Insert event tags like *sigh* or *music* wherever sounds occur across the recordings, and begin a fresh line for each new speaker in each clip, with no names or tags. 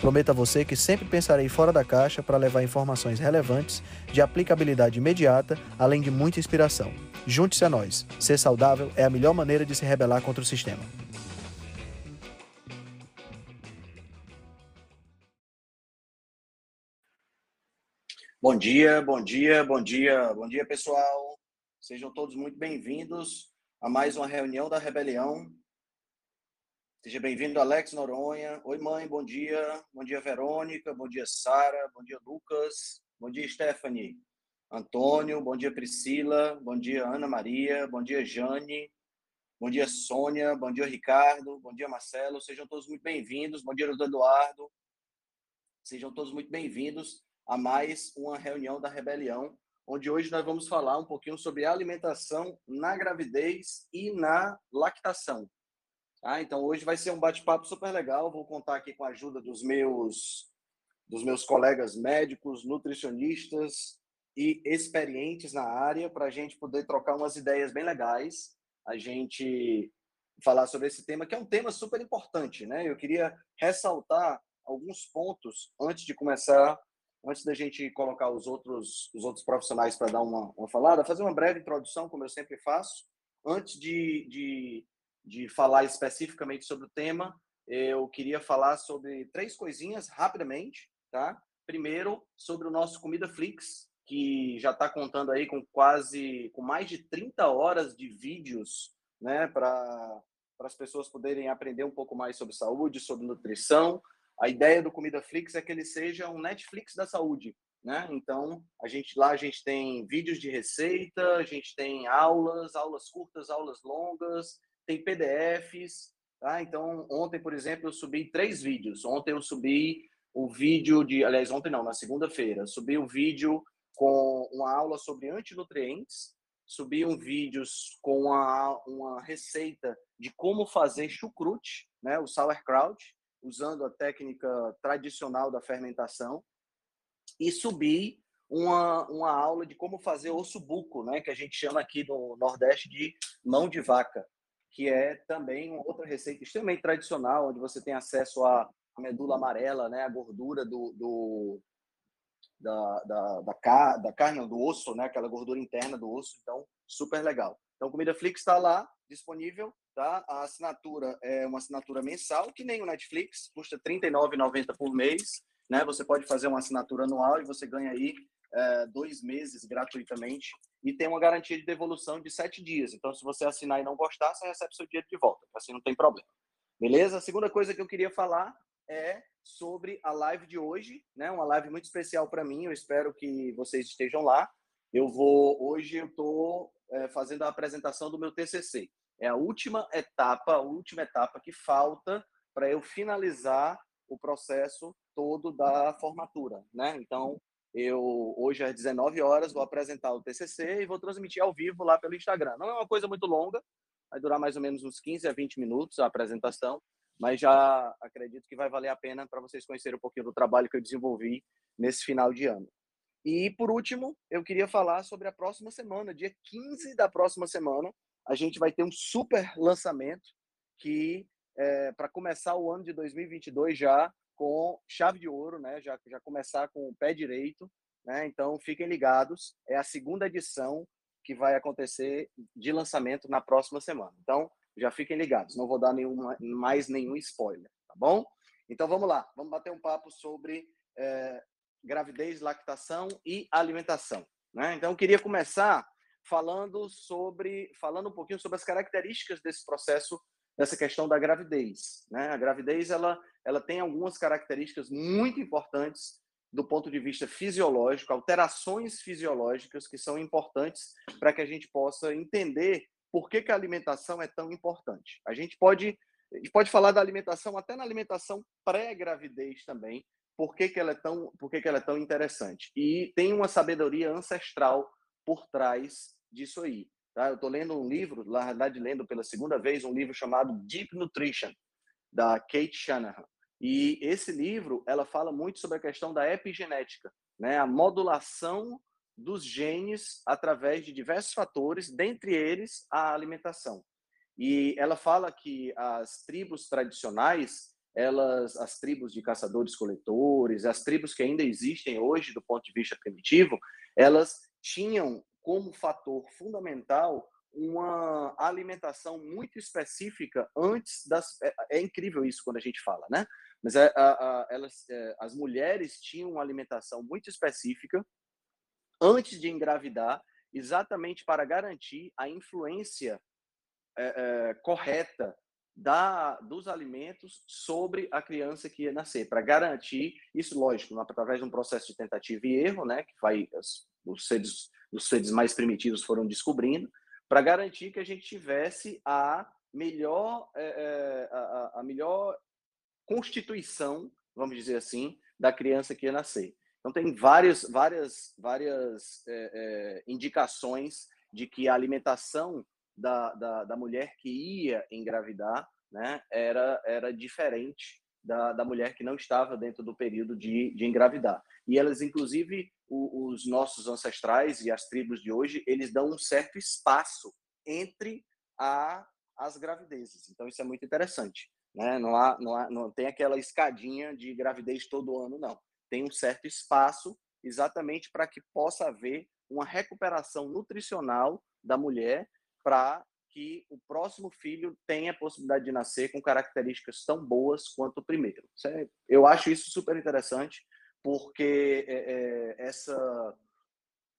Prometo a você que sempre pensarei fora da caixa para levar informações relevantes, de aplicabilidade imediata, além de muita inspiração. Junte-se a nós. Ser saudável é a melhor maneira de se rebelar contra o sistema. Bom dia, bom dia, bom dia, bom dia, pessoal. Sejam todos muito bem-vindos a mais uma reunião da Rebelião. Seja bem-vindo, Alex Noronha. Oi, mãe, bom dia. Bom dia, Verônica. Bom dia, Sara. Bom dia, Lucas. Bom dia, Stephanie. Antônio. Bom dia, Priscila. Bom dia, Ana Maria. Bom dia, Jane. Bom dia, Sônia. Bom dia, Ricardo. Bom dia, Marcelo. Sejam todos muito bem-vindos. Bom dia, Eduardo. Sejam todos muito bem-vindos a mais uma reunião da Rebelião, onde hoje nós vamos falar um pouquinho sobre alimentação na gravidez e na lactação. Ah, então hoje vai ser um bate-papo super legal. Vou contar aqui com a ajuda dos meus dos meus colegas médicos, nutricionistas e experientes na área para a gente poder trocar umas ideias bem legais. A gente falar sobre esse tema que é um tema super importante, né? Eu queria ressaltar alguns pontos antes de começar, antes da gente colocar os outros os outros profissionais para dar uma, uma falada, fazer uma breve introdução, como eu sempre faço, antes de, de de falar especificamente sobre o tema, eu queria falar sobre três coisinhas rapidamente, tá? Primeiro, sobre o nosso Comida Flix, que já está contando aí com quase, com mais de 30 horas de vídeos, né, para as pessoas poderem aprender um pouco mais sobre saúde, sobre nutrição. A ideia do Comida Flix é que ele seja um Netflix da saúde, né? Então, a gente lá a gente tem vídeos de receita, a gente tem aulas, aulas curtas, aulas longas, tem PDFs. Tá? Então, ontem, por exemplo, eu subi três vídeos. Ontem eu subi o vídeo de. Aliás, ontem não, na segunda-feira. Subi o vídeo com uma aula sobre antinutrientes. Subi um vídeo com uma, uma receita de como fazer chucrute, né, o sauerkraut, usando a técnica tradicional da fermentação. E subi uma, uma aula de como fazer osso buco, né, que a gente chama aqui no Nordeste de mão de vaca que é também outra receita extremamente tradicional, onde você tem acesso à medula amarela, né, a gordura do, do da, da, da, da carne, do osso, né, aquela gordura interna do osso, então super legal. Então, Comida Flix está lá, disponível, tá? A assinatura é uma assinatura mensal, que nem o Netflix, custa R$ 39,90 por mês, né? Você pode fazer uma assinatura anual e você ganha aí é, dois meses gratuitamente e tem uma garantia de devolução de sete dias. Então, se você assinar e não gostar, você recebe seu dinheiro de volta. Assim não tem problema. Beleza? A segunda coisa que eu queria falar é sobre a live de hoje, né? Uma live muito especial para mim. Eu espero que vocês estejam lá. Eu vou hoje eu estou é, fazendo a apresentação do meu TCC. É a última etapa, a última etapa que falta para eu finalizar o processo todo da formatura, né? Então, eu hoje às 19 horas vou apresentar o TCC e vou transmitir ao vivo lá pelo Instagram. Não é uma coisa muito longa, vai durar mais ou menos uns 15 a 20 minutos a apresentação, mas já acredito que vai valer a pena para vocês conhecerem um pouquinho do trabalho que eu desenvolvi nesse final de ano. E por último, eu queria falar sobre a próxima semana, dia 15 da próxima semana, a gente vai ter um super lançamento que é, para começar o ano de 2022 já com chave de ouro, né? Já, já começar com o pé direito, né? Então fiquem ligados, é a segunda edição que vai acontecer de lançamento na próxima semana. Então já fiquem ligados, não vou dar nenhuma, mais nenhum spoiler, tá bom? Então vamos lá, vamos bater um papo sobre é, gravidez, lactação e alimentação, né? Então eu queria começar falando sobre, falando um pouquinho sobre as características desse processo nessa questão da gravidez. Né? A gravidez ela, ela tem algumas características muito importantes do ponto de vista fisiológico, alterações fisiológicas que são importantes para que a gente possa entender por que, que a alimentação é tão importante. A gente pode, pode falar da alimentação até na alimentação pré-gravidez também, por que, que, ela é tão, por que, que ela é tão interessante. E tem uma sabedoria ancestral por trás disso aí. Tá? Eu estou lendo um livro, na verdade, lendo pela segunda vez, um livro chamado Deep Nutrition, da Kate Shanahan. E esse livro, ela fala muito sobre a questão da epigenética, né? a modulação dos genes através de diversos fatores, dentre eles a alimentação. E ela fala que as tribos tradicionais, elas, as tribos de caçadores-coletores, as tribos que ainda existem hoje do ponto de vista primitivo, elas tinham como fator fundamental uma alimentação muito específica antes das. É, é incrível isso quando a gente fala, né? Mas é, a, a, elas, é, as mulheres tinham uma alimentação muito específica antes de engravidar, exatamente para garantir a influência é, é, correta da, dos alimentos sobre a criança que ia nascer, para garantir isso, lógico, através de um processo de tentativa e erro, né, que vai os seres, os seres mais primitivos foram descobrindo, para garantir que a gente tivesse a melhor, é, a, a melhor constituição, vamos dizer assim, da criança que ia nascer. Então tem várias, várias, várias é, é, indicações de que a alimentação da, da, da, mulher que ia engravidar né, era, era diferente da, da mulher que não estava dentro do período de, de engravidar. E elas, inclusive, os nossos ancestrais e as tribos de hoje, eles dão um certo espaço entre a, as gravidezes. Então, isso é muito interessante. Né? Não, há, não, há, não tem aquela escadinha de gravidez todo ano, não tem um certo espaço exatamente para que possa haver uma recuperação nutricional da mulher para que o próximo filho tenha a possibilidade de nascer com características tão boas quanto o primeiro. É, eu acho isso super interessante, porque é, é, essa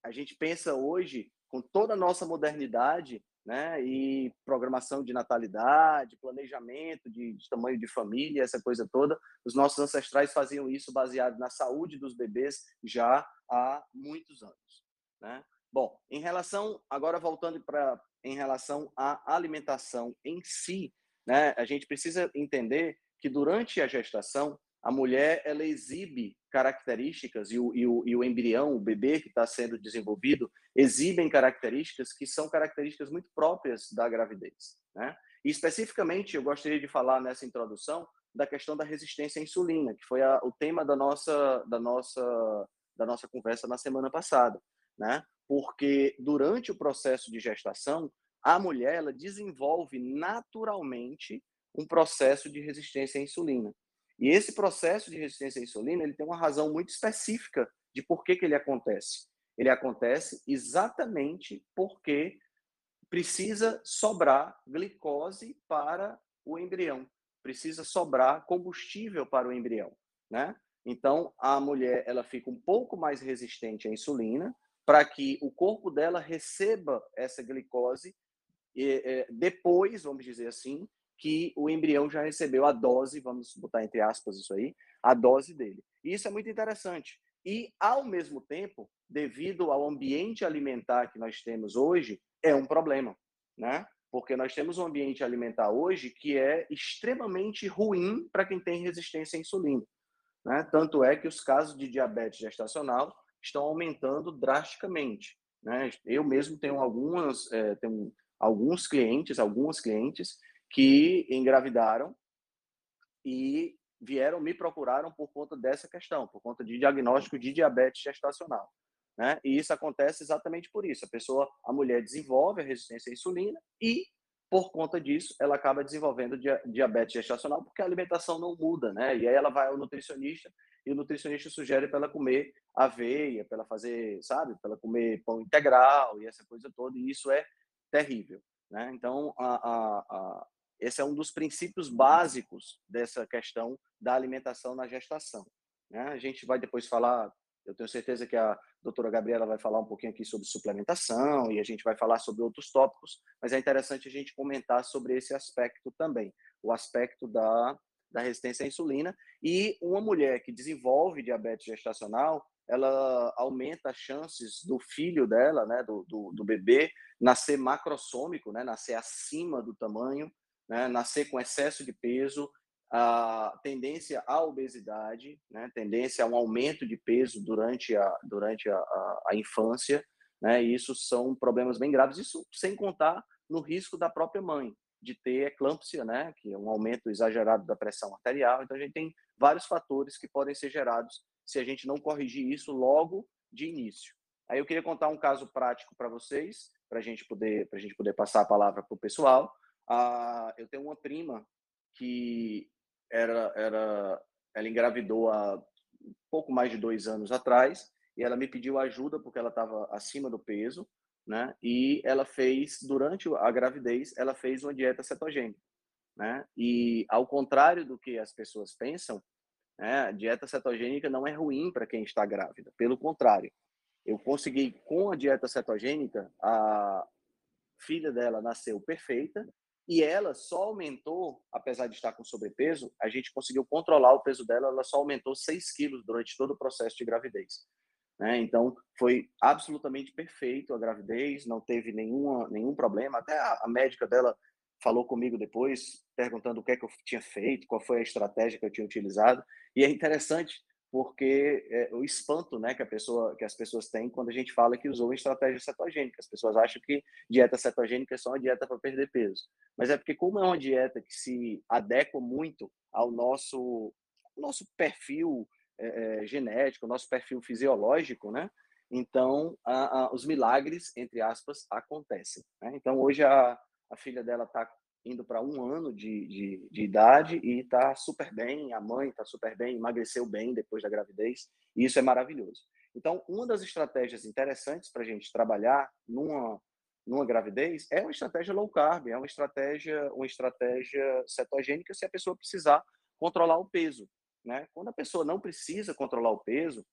a gente pensa hoje com toda a nossa modernidade né? E programação de natalidade, planejamento de, de, tamanho de família, essa coisa toda. Os nossos ancestrais faziam isso baseado na saúde dos bebês já há muitos anos, né? Bom, em relação agora voltando para em relação à alimentação em si, né? A gente precisa entender que durante a gestação a mulher ela exibe características e o, e o, e o embrião, o bebê que está sendo desenvolvido, exibem características que são características muito próprias da gravidez. Né? E especificamente, eu gostaria de falar nessa introdução da questão da resistência à insulina, que foi a, o tema da nossa, da, nossa, da nossa conversa na semana passada. Né? Porque durante o processo de gestação, a mulher ela desenvolve naturalmente um processo de resistência à insulina. E esse processo de resistência à insulina, ele tem uma razão muito específica de por que, que ele acontece. Ele acontece exatamente porque precisa sobrar glicose para o embrião, precisa sobrar combustível para o embrião, né? Então, a mulher, ela fica um pouco mais resistente à insulina para que o corpo dela receba essa glicose e, depois, vamos dizer assim, que o embrião já recebeu a dose, vamos botar entre aspas isso aí, a dose dele. E isso é muito interessante. E, ao mesmo tempo, devido ao ambiente alimentar que nós temos hoje, é um problema, né? Porque nós temos um ambiente alimentar hoje que é extremamente ruim para quem tem resistência à insulina. Né? Tanto é que os casos de diabetes gestacional estão aumentando drasticamente. Né? Eu mesmo tenho algumas, é, tenho alguns clientes, algumas clientes que engravidaram e vieram me procuraram por conta dessa questão, por conta de diagnóstico de diabetes gestacional. Né? E isso acontece exatamente por isso. A pessoa, a mulher desenvolve a resistência à insulina e, por conta disso, ela acaba desenvolvendo diabetes gestacional porque a alimentação não muda, né? E aí ela vai ao nutricionista e o nutricionista sugere para ela comer aveia, para ela fazer, sabe, para ela comer pão integral e essa coisa toda. E isso é terrível, né? Então, a, a, a esse é um dos princípios básicos dessa questão da alimentação na gestação. Né? A gente vai depois falar, eu tenho certeza que a doutora Gabriela vai falar um pouquinho aqui sobre suplementação e a gente vai falar sobre outros tópicos, mas é interessante a gente comentar sobre esse aspecto também, o aspecto da, da resistência à insulina. E uma mulher que desenvolve diabetes gestacional, ela aumenta as chances do filho dela, né, do, do, do bebê, nascer macrossômico, né, nascer acima do tamanho né, nascer com excesso de peso, a tendência à obesidade, né, tendência a um aumento de peso durante a, durante a, a, a infância, né? E isso são problemas bem graves, isso sem contar no risco da própria mãe de ter eclâmpsia, né, que é um aumento exagerado da pressão arterial. Então a gente tem vários fatores que podem ser gerados se a gente não corrigir isso logo de início. Aí eu queria contar um caso prático para vocês, para a gente para gente poder passar a palavra para o pessoal. Ah, eu tenho uma prima que era, era, ela engravidou há pouco mais de dois anos atrás e ela me pediu ajuda porque ela estava acima do peso, né? E ela fez durante a gravidez, ela fez uma dieta cetogênica, né? E ao contrário do que as pessoas pensam, né, a dieta cetogênica não é ruim para quem está grávida. Pelo contrário, eu consegui com a dieta cetogênica a filha dela nasceu perfeita e ela só aumentou, apesar de estar com sobrepeso, a gente conseguiu controlar o peso dela, ela só aumentou 6 quilos durante todo o processo de gravidez. Né? Então, foi absolutamente perfeito a gravidez, não teve nenhuma, nenhum problema. Até a, a, médica dela falou comigo depois, perguntando o que é que eu tinha feito, qual foi a estratégia que eu tinha utilizado. E é interessante porque é, o espanto né, que, a pessoa, que as pessoas têm quando a gente fala que usou estratégia cetogênica. As pessoas acham que dieta cetogênica é só uma dieta para perder peso. Mas é porque, como é uma dieta que se adequa muito ao nosso, nosso perfil é, genético, nosso perfil fisiológico, né? Então, a, a, os milagres, entre aspas, acontecem. Né? Então, hoje a, a filha dela está indo para um ano de, de, de idade e está super bem, a mãe está super bem, emagreceu bem depois da gravidez, e isso é maravilhoso. Então, uma das estratégias interessantes para a gente trabalhar numa, numa gravidez é uma estratégia low carb, é uma estratégia, uma estratégia cetogênica se a pessoa precisar controlar o peso. Né? Quando a pessoa não precisa controlar o peso,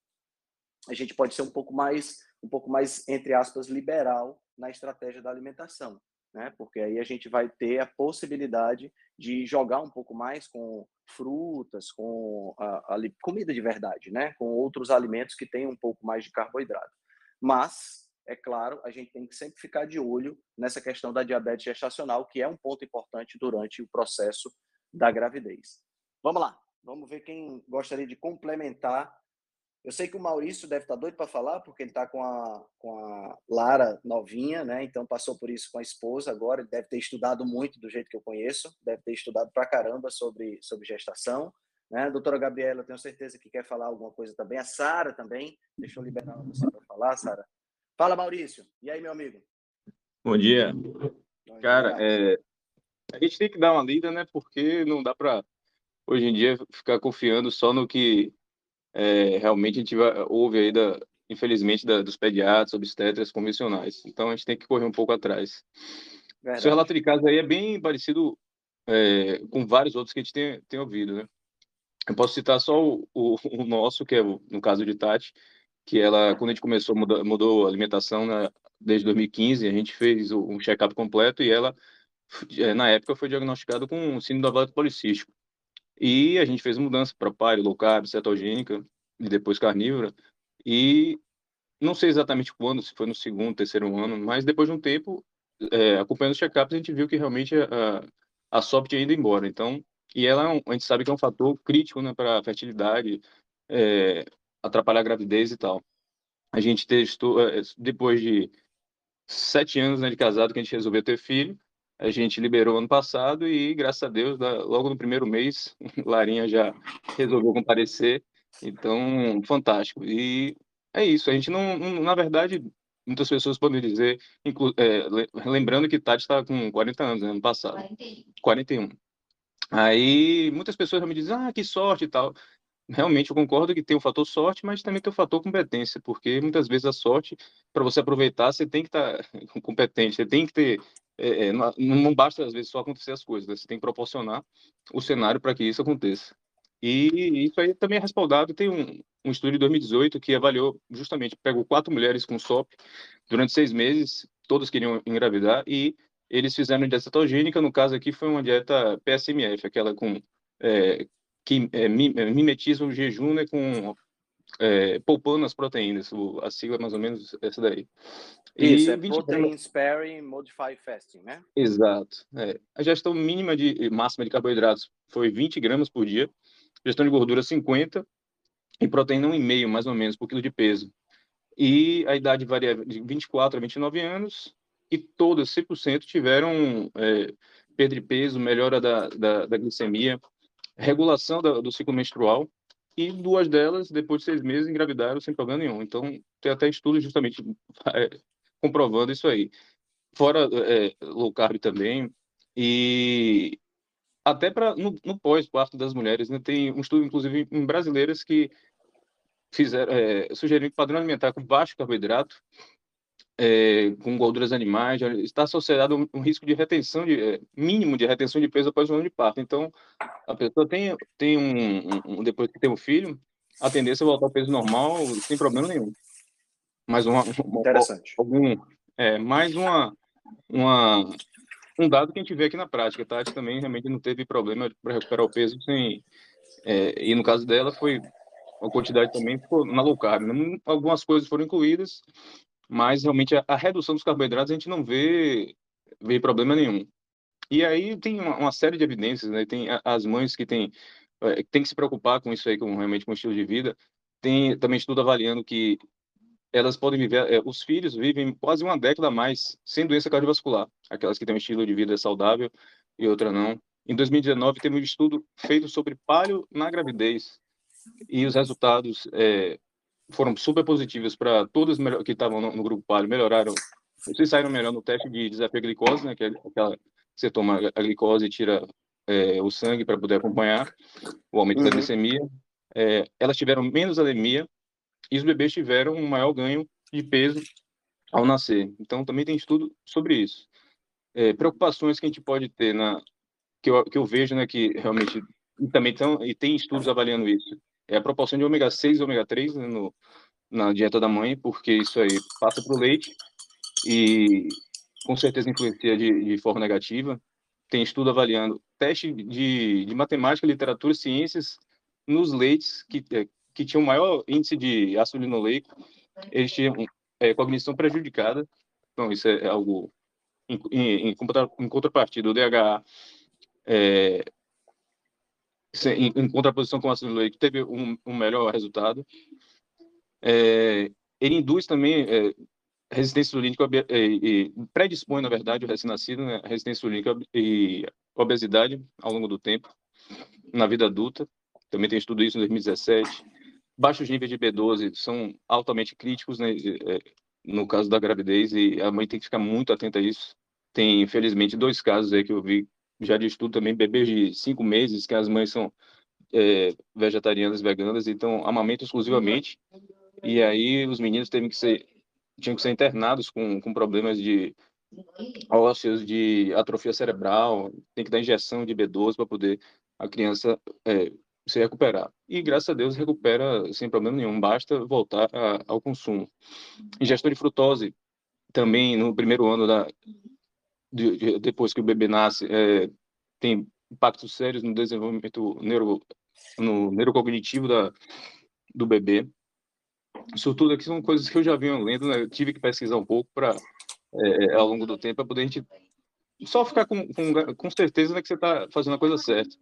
a gente pode ser um pouco mais, um pouco mais entre aspas, liberal na estratégia da alimentação né? Porque aí a gente vai ter a possibilidade de jogar um pouco mais com frutas, com a, a comida de verdade, né? Com outros alimentos que têm um pouco mais de carboidrato. Mas, é claro, a gente tem que sempre ficar de olho nessa questão da diabetes gestacional, que é um ponto importante durante o processo da gravidez. Vamos lá, vamos ver quem gostaria de complementar eu sei que o Maurício deve estar doido para falar, porque ele está com a, com a Lara novinha, né? Então passou por isso com a esposa agora. Ele deve ter estudado muito do jeito que eu conheço, deve ter estudado para caramba sobre, sobre gestação. Né? A doutora Gabriela, eu tenho certeza que quer falar alguma coisa também. A Sara também. Deixa eu liberar você para falar, Sara. Fala, Maurício. E aí, meu amigo?
Bom dia. Bom Cara, É, a gente tem que dar uma lida, né? Porque não dá para, hoje em dia, ficar confiando só no que é, realmente a gente vai, ouve aí, da, infelizmente, da, dos pediatras, obstetras convencionais. Então, a gente tem que correr um pouco atrás. Verdade. Seu relato de caso aí é bem parecido é, com vários outros que a gente tem, tem ouvido, né? Eu posso citar só o, o, o nosso, que é o, no caso de Tati, que ela, quando a gente começou, mudou, mudou a alimentação né, desde 2015, a gente fez um check-up completo e ela, é, na época, foi diagnosticada com síndrome do ovário policístico. E a gente fez mudança para paleo, low carb, cetogênica e depois carnívora. E não sei exatamente quando, se foi no segundo, terceiro ano, mas depois de um tempo, é, acompanhando os check-ups, a gente viu que realmente a, a SOP tinha ido embora. Então, e ela, é a gente sabe que é um fator crítico né, para a fertilidade, é, atrapalhar a gravidez e tal. A gente testou, é, depois de sete anos né, de casado, que a gente resolveu ter filho, a gente liberou ano passado e, graças a Deus, logo no primeiro mês, *laughs* Larinha já resolveu comparecer. Então, fantástico. E é isso. A gente não, na verdade, muitas pessoas podem dizer, é, lembrando que Tati está com 40 anos, né, ano passado. 41. 41. Aí, muitas pessoas me dizem, ah, que sorte e tal realmente eu concordo que tem o fator sorte, mas também tem o fator competência, porque muitas vezes a sorte, para você aproveitar, você tem que estar tá *laughs* competente, você tem que ter. É, não, não, basta, às vezes, só acontecer as coisas, né? você tem que proporcionar o cenário para que isso aconteça. E isso aí também é respaldado. Tem um, um estudo de 2018 que avaliou, justamente, pegou quatro mulheres com SOP durante seis meses, todas queriam engravidar, e eles fizeram dieta cetogênica, no caso aqui foi uma dieta PSMF, aquela com é, que é, é, mimetismo jejum né, com é, poupando as proteínas, a sigla é mais ou menos essa daí.
Isso, e é Protein Sparing Modified Fasting, né?
Exato. É. A gestão mínima de máxima de carboidratos foi 20 gramas por dia, gestão de gordura 50 e proteína 1,5 mais ou menos por quilo de peso. e a idade varia de 24 a 29 anos, e todas, 100%, tiveram é, perda de peso, melhora da, da, da glicemia, regulação da, do ciclo menstrual, e duas delas, depois de seis meses, engravidaram sem problema nenhum. Então, tem até estudos justamente *laughs* é, comprovando isso aí. Fora é, low carb também, e até para no, no pós-parto das mulheres, né, tem um estudo, inclusive, em brasileiras que fizeram, é, sugeriram que padrão alimentar com baixo carboidrato, é, com gorduras animais, está associado a um, um risco de retenção, de, é, mínimo de retenção de peso após o ano de parto. Então, a pessoa tem, tem um, um, depois que tem um filho, a tendência é voltar ao peso normal sem problema nenhum. Mais uma, uma
Interessante.
Algum, é, mais uma, uma, um dado que a gente vê aqui na prática, tá? A Tati também realmente não teve problema para recuperar o peso sem, é, e no caso dela foi a quantidade também ficou na low carb. Né? Algumas coisas foram incluídas, mas realmente a, a, redução dos carboidratos a gente não vê, vê problema nenhum. E aí tem uma, uma série de evidências, né? Tem as mães que têm é, tem que se preocupar com isso aí, com realmente com o estilo de vida. Tem também estudo avaliando que elas podem viver, é, os filhos vivem quase uma década a mais sem doença cardiovascular, aquelas que têm um estilo de vida saudável e outra não. Em 2019, teve um estudo feito sobre palio na gravidez, e os resultados é, foram super positivos para todos que estavam no, no, grupo palio, melhoraram, vocês saíram melhor no teste de desafio à glicose, né, que é aquela que você toma a glicose e tira é, o sangue para poder acompanhar o aumento uhum. da glicemia. É, elas tiveram menos anemia e os bebês tiveram um maior ganho de peso ao nascer. Então, também tem estudo sobre isso. É, preocupações que a gente pode ter na que eu, que eu vejo, né, que realmente e também tão, e tem estudos avaliando isso é a proporção de ômega 6 e ômega 3 né, no, na dieta da mãe, porque isso aí passa para o leite e com certeza influencia de, de, forma negativa. Tem estudo avaliando teste de, de matemática, literatura e ciências nos leites que, é, que tinham maior índice de ácido linoleico, eles tinham é, cognição prejudicada. Então, isso é algo em, em, em contrapartida, o DHA é, em, em contraposição com o ácido nucleico, teve um, um melhor resultado. É, ele induz também é, resistência insulínica e, e, predispõe, na verdade, o recém-nascido, né, resistência insulínica e obesidade ao longo do tempo, na vida adulta. Também tem estudo isso em 2017. Baixos níveis de B12 são altamente críticos, né, é, no caso da gravidez, e a mãe tem que ficar muito atenta a isso. Tem, infelizmente, dois casos aí que eu vi já de estudo também, bebês de cinco meses, que as mães são é, vegetarianas, veganas, então amamentam exclusivamente, e aí os meninos têm que ser, tinham que ser internados com, com problemas de ósseos, de atrofia cerebral, tem que dar injeção de B12 para poder a criança é, se recuperar. E graças a Deus recupera sem problema nenhum, basta voltar a, ao consumo. Ingestão de frutose, também no primeiro ano da, de, de, depois que o bebê nasce, é, tem impactos sérios no desenvolvimento neuro, no neurocognitivo da, do bebê. Isso tudo aqui são coisas que eu já vinha lendo, né? Eu tive que pesquisar um pouco para é, é, ao longo do tempo para poder a gente só ficar com, com, com certeza né, que você está fazendo a coisa certa.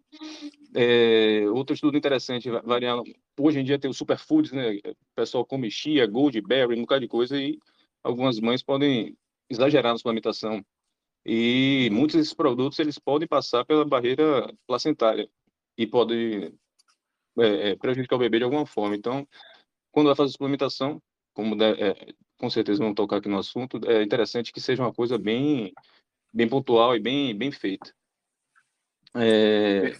É, outro estudo interessante, variando, hoje em dia tem os superfoods, né? O pessoal come chia, goldberry, um bocado de coisa, e algumas mães podem exagerar na suplementação. E muitos desses produtos eles podem passar pela barreira placentária e podem é, é, prejudicar o bebê de alguma forma. Então, quando vai fazer suplementação, como é, com certeza vamos tocar aqui no assunto, é interessante que seja uma coisa bem, bem pontual e bem, bem feita. É,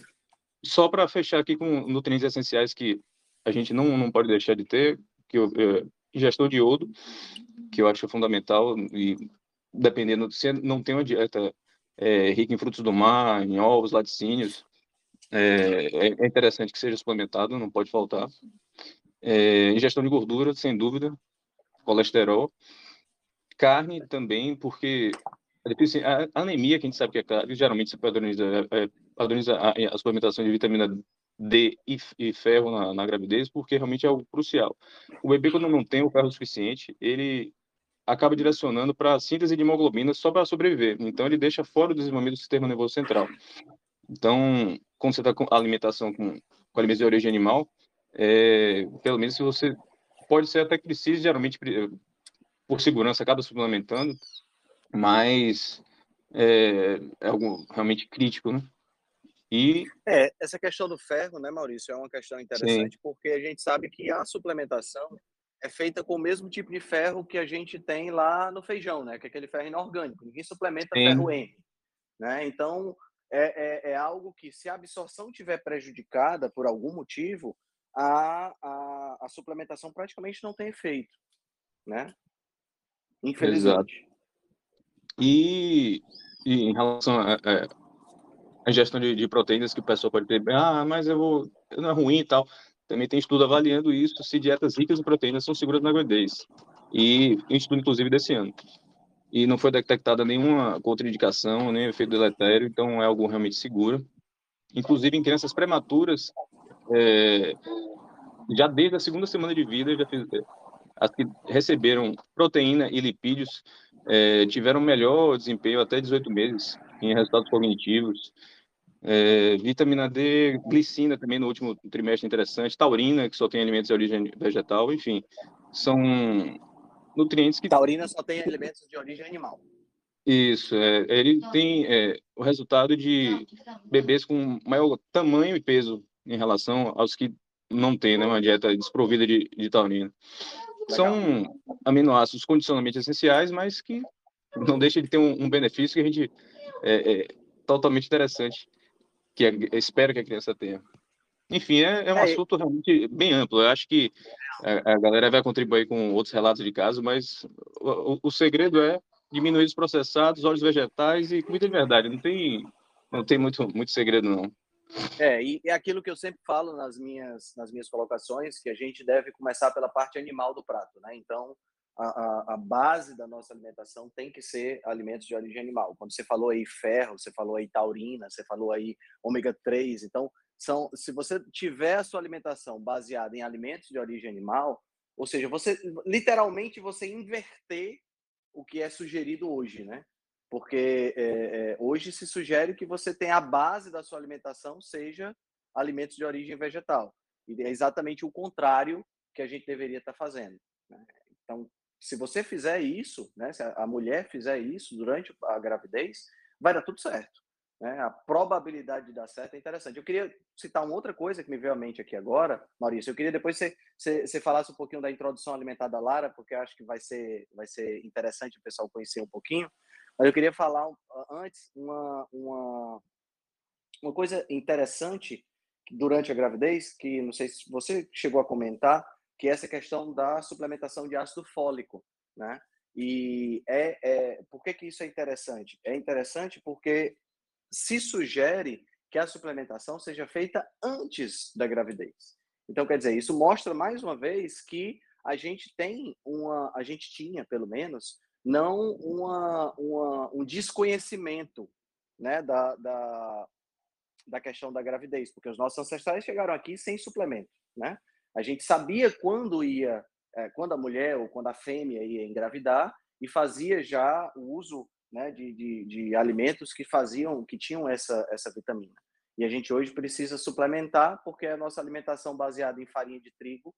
só para fechar aqui com nutrientes essenciais que a gente não, não pode deixar de ter, que eu, é, de iodo, que eu acho fundamental e dependendo, se não tem uma dieta é, rica em frutos do mar, em ovos, laticínios, é, é, é interessante que seja suplementado, não pode faltar. É, ingestão de gordura, sem dúvida, colesterol, carne também, porque a, a anemia, que a gente sabe que é carne, geralmente se padroniza, é, padroniza a, a, suplementação de vitamina D e, e ferro na, na, gravidez, porque realmente é algo crucial. O bebê, quando não tem o ferro suficiente, ele acaba direcionando para a síntese de hemoglobina só para sobreviver. Então, ele deixa fora o desenvolvimento do sistema nervoso central. Então, quando você está com alimentação com, com alimentos de origem animal, é, pelo menos se você pode ser até que precise, geralmente, por segurança, acaba suplementando, mas é, é algo realmente crítico, né?
E... É, essa questão do ferro, né, Maurício, é uma questão interessante, Sim. porque a gente sabe que a suplementação é feita com o mesmo tipo de ferro que a gente tem lá no feijão, né, que é aquele ferro inorgânico. Ninguém suplementa Sim. ferro M, né? Então, é, é, é, algo que, se a absorção tiver prejudicada por algum motivo, a, a, a suplementação praticamente não tem efeito, né? Infelizmente. Exato.
E, e em relação a, a a ingestão de, de, proteínas que o pessoal pode ter, ah, mas eu vou, não é ruim e tal. Também tem estudo avaliando isso, se dietas ricas em proteínas são seguras na gravidez. E um estudo, inclusive, desse ano. E não foi detectada nenhuma contraindicação, nem efeito deletério, então é algo realmente seguro. Inclusive, em crianças prematuras, é, já desde a segunda semana de vida, já fiz, as que receberam proteína e lipídios é, tiveram melhor desempenho até 18 meses em resultados cognitivos. É, vitamina D, glicina também no último trimestre interessante, taurina, que só tem alimentos de origem vegetal, enfim, são nutrientes que...
Taurina só tem alimentos de origem animal.
Isso, é, ele tem é, o resultado de bebês com maior tamanho e peso em relação aos que não têm né, uma dieta desprovida de, de taurina. Legal. São aminoácidos condicionalmente essenciais, mas que não deixa de ter um, um benefício que a gente é, é totalmente interessante que espero que a criança tenha. Enfim, é, é um é, assunto realmente bem amplo. Eu acho que a, a, galera vai contribuir com outros relatos de caso, mas o, o, segredo é diminuir os processados, óleos vegetais e comida de verdade. Não tem, não tem muito, muito segredo, não.
É, e é aquilo que eu sempre falo nas minhas, nas minhas colocações, que a gente deve começar pela parte animal do prato, né? Então, a, a, base da nossa alimentação tem que ser alimentos de origem animal. Quando você falou aí ferro, você falou aí taurina, você falou aí ômega 3, então são, se você tiver a sua alimentação baseada em alimentos de origem animal, ou seja, você literalmente você inverter o que é sugerido hoje, né? Porque é, é, hoje se sugere que você tenha a base da sua alimentação seja alimentos de origem vegetal. E é exatamente o contrário que a gente deveria estar fazendo. Né? Então, se você fizer isso, né, se a mulher fizer isso durante a gravidez, vai dar tudo certo. Né? A probabilidade de dar certo é interessante. Eu queria citar uma outra coisa que me veio à mente aqui agora, Maurício. Eu queria depois você, você, você falasse um pouquinho da introdução alimentar da Lara, porque eu acho que vai ser, vai ser interessante o pessoal conhecer um pouquinho. Mas eu queria falar antes uma, uma, uma coisa interessante durante a gravidez, que não sei se você chegou a comentar, que é essa questão da suplementação de ácido fólico, né? E é, é por que, que isso é interessante? É interessante porque se sugere que a suplementação seja feita antes da gravidez. Então, quer dizer, isso mostra mais uma vez que a gente tem uma, a gente tinha, pelo menos, não uma, uma um desconhecimento né, da, da, da questão da gravidez, porque os nossos ancestrais chegaram aqui sem suplemento, né? A gente sabia quando ia, é, quando a mulher ou quando a fêmea ia engravidar e fazia já o uso né, de, de, de alimentos que faziam, que tinham essa, essa vitamina. E a gente hoje precisa suplementar porque a nossa alimentação baseada em farinha de trigo,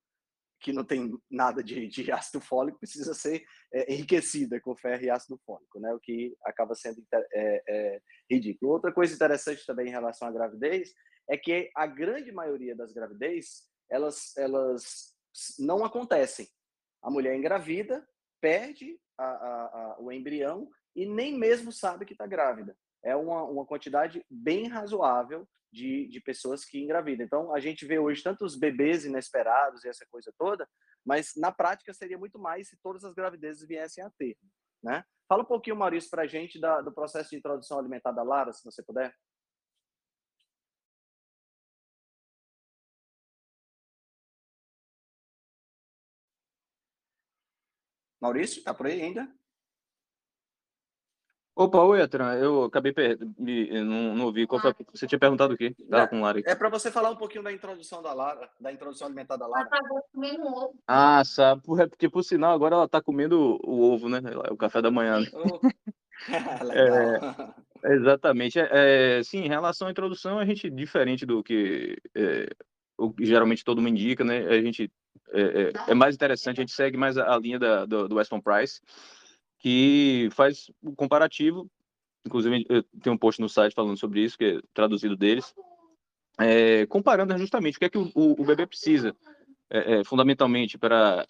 que não tem nada de, de ácido fólico, precisa ser é, enriquecida com ferro e ácido fólico, né? O que acaba sendo é, é, ridículo. Outra coisa interessante também em relação à gravidez é que a grande maioria das gravidez elas, elas não acontecem. A mulher engravida, perde a, a, a, o embrião e nem mesmo sabe que está grávida. É uma, uma quantidade bem razoável de, de pessoas que engravidam. Então, a gente vê hoje tantos bebês inesperados e essa coisa toda, mas na prática seria muito mais se todas as gravidezes viessem a ter. Né? Fala um pouquinho, Maurício, para a gente da, do processo de introdução alimentar da Lara, se você puder. Maurício, tá por aí ainda?
Opa, oi, Atran. Eu acabei per... me... não, não ouvi. Qual foi... Você tinha perguntado o quê?
é, com Lara. É para você falar um pouquinho da introdução da Lara, da introdução alimentar da Lara. Ela
tá comendo ovo. Ah, sabe. Porque, por sinal, agora ela tá comendo o ovo, né? É o café da manhã. Né? Oh. *laughs* é, exatamente. É, é, sim, em relação à introdução, a gente, diferente do que é, o, geralmente todo mundo indica, né? A gente é, é, mais interessante, a gente segue mais a, linha da, do, do Weston Price, que faz o um comparativo, inclusive tem um post no site falando sobre isso, que é traduzido deles, é, comparando justamente o que é que o, o, o bebê precisa, é, é, fundamentalmente, para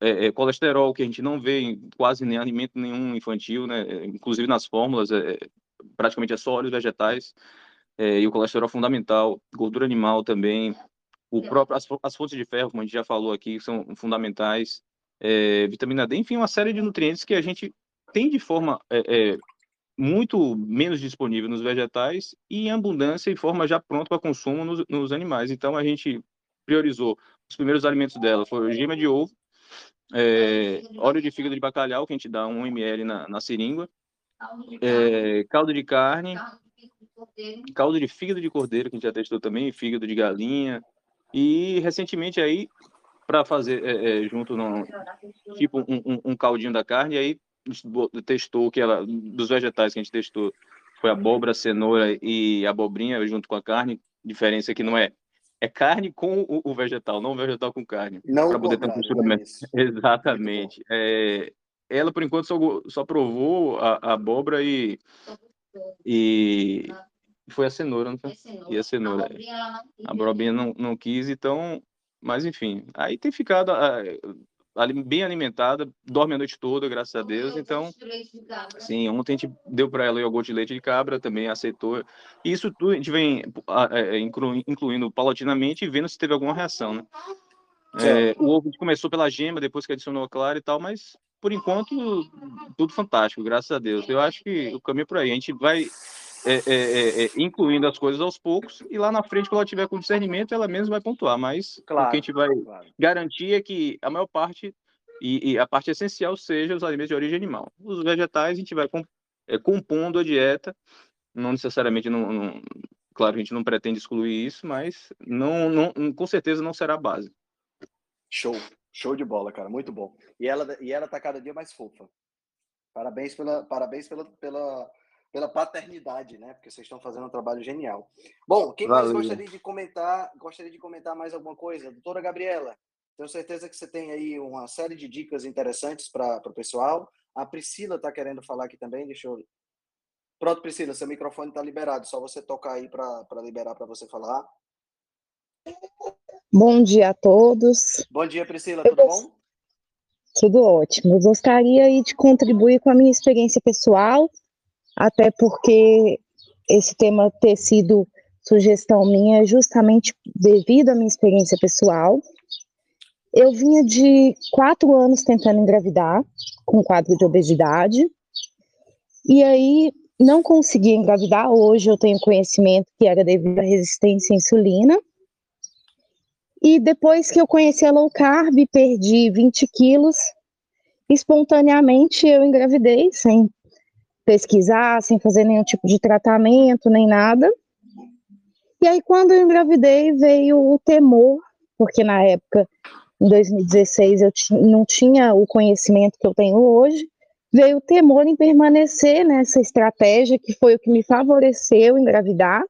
é, é, colesterol, que a gente não vê em quase nem alimento nenhum infantil, né? inclusive nas fórmulas, é, praticamente é só óleos vegetais, e o colesterol fundamental, gordura animal também, o próprio, as, as fontes de ferro, como a gente já falou aqui, são fundamentais, vitamina D, enfim, uma série de nutrientes que a gente tem de forma muito menos disponível nos vegetais e em abundância e forma já pronta para consumo nos, nos, animais. Então a gente priorizou os primeiros alimentos dela foi gema de ovo, é, óleo de fígado de bacalhau que a gente dá um ml na, na seringa, é, caldo de carne, caldo de fígado de cordeiro que a gente já testou também, fígado de galinha e recentemente aí para fazer é, é, junto no tipo um, um, um, caldinho da carne aí testou que ela dos vegetais que a gente testou foi abóbora, cenoura e abobrinha junto com a carne. Diferença que não é é carne com o, o vegetal, não vegetal com carne.
Não para poder ter
um é *laughs* Exatamente. É, ela por enquanto só, só provou a, a abóbora e e foi a cenoura, não foi? E a cenoura. A abobrinha não, não quis, então, mas enfim, aí tem ficado bem alimentada, dorme a noite toda, graças a Deus. Então, sim, ontem a gente deu para ela iogurte de leite de cabra, também aceitou. E isso tudo a gente vem é, é, incluindo paulatinamente e vendo se teve alguma reação, né? É, o ovo começou pela gema, depois que adicionou a clara e tal, mas por enquanto tudo fantástico, graças a Deus. Eu acho que o caminho é por aí. A gente vai é, é, é, é, incluindo as coisas aos poucos, e lá na frente, quando ela tiver com discernimento, ela mesma vai pontuar. Mas claro, o que a gente vai claro. garantir é que a maior parte, e, e, a parte essencial, seja os alimentos de origem animal. Os vegetais, a gente vai é, compondo a dieta, não necessariamente, não, não, claro, a gente não pretende excluir isso, mas não, não, com certeza não será a base.
Show, show de bola, cara, muito bom. E ela, e ela tá cada dia mais fofa. Parabéns pela, parabéns pela, pela pela paternidade, né? Porque vocês estão fazendo um trabalho genial. Bom, quem Valeu. mais gostaria de comentar, gostaria de comentar mais alguma coisa? Doutora Gabriela, tenho certeza que você tem aí uma série de dicas interessantes para o pessoal. A Priscila está querendo falar aqui também, deixa eu... Pronto, Priscila, seu microfone está liberado, só você tocar aí para liberar para você falar.
Bom dia a todos.
Bom dia, Priscila, tudo bom?
Tudo ótimo. Eu gostaria aí de contribuir com a minha experiência pessoal até porque esse tema ter sido sugestão minha justamente devido à minha experiência pessoal. Eu vinha de quatro anos tentando engravidar, com quadro de obesidade, e aí não consegui engravidar. Hoje eu tenho conhecimento que era devido à resistência à insulina. E depois que eu conheci a low carb, perdi 20 quilos, espontaneamente eu engravidei, sem pesquisar, sem fazer nenhum tipo de tratamento, nem nada. E aí, quando eu engravidei, veio o temor, porque na época, em 2016, eu não tinha o conhecimento que eu tenho hoje, veio o temor em permanecer nessa estratégia, que foi o que me favoreceu engravidar.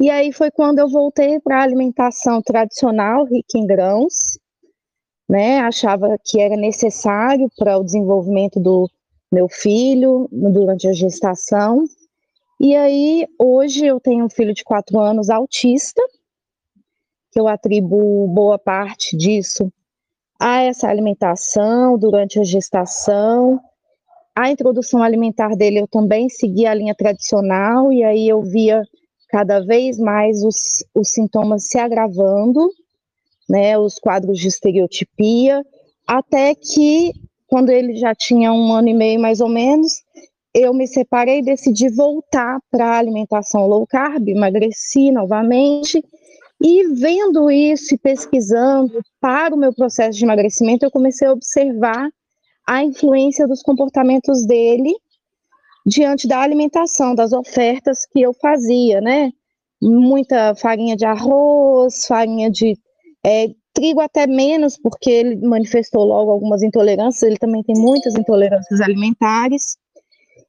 E aí foi quando eu voltei para a alimentação tradicional, rica em grãos, né? Achava que era necessário para o desenvolvimento do, meu filho durante a gestação. E aí, hoje eu tenho um filho de quatro anos autista, que eu atribuo boa parte disso a essa alimentação durante a gestação. A introdução alimentar dele eu também segui a linha tradicional, e aí eu via cada vez mais os, os sintomas se agravando, né, os quadros de estereotipia, até que quando ele já tinha um ano e meio mais ou menos, eu me separei e decidi voltar para a alimentação low carb, emagreci novamente. E vendo isso e pesquisando para o meu processo de emagrecimento, eu comecei a observar a influência dos comportamentos dele diante da alimentação, das ofertas que eu fazia, né? Muita farinha de arroz, farinha de é, trigo até menos, porque ele manifestou logo algumas intolerâncias, ele também tem muitas intolerâncias alimentares.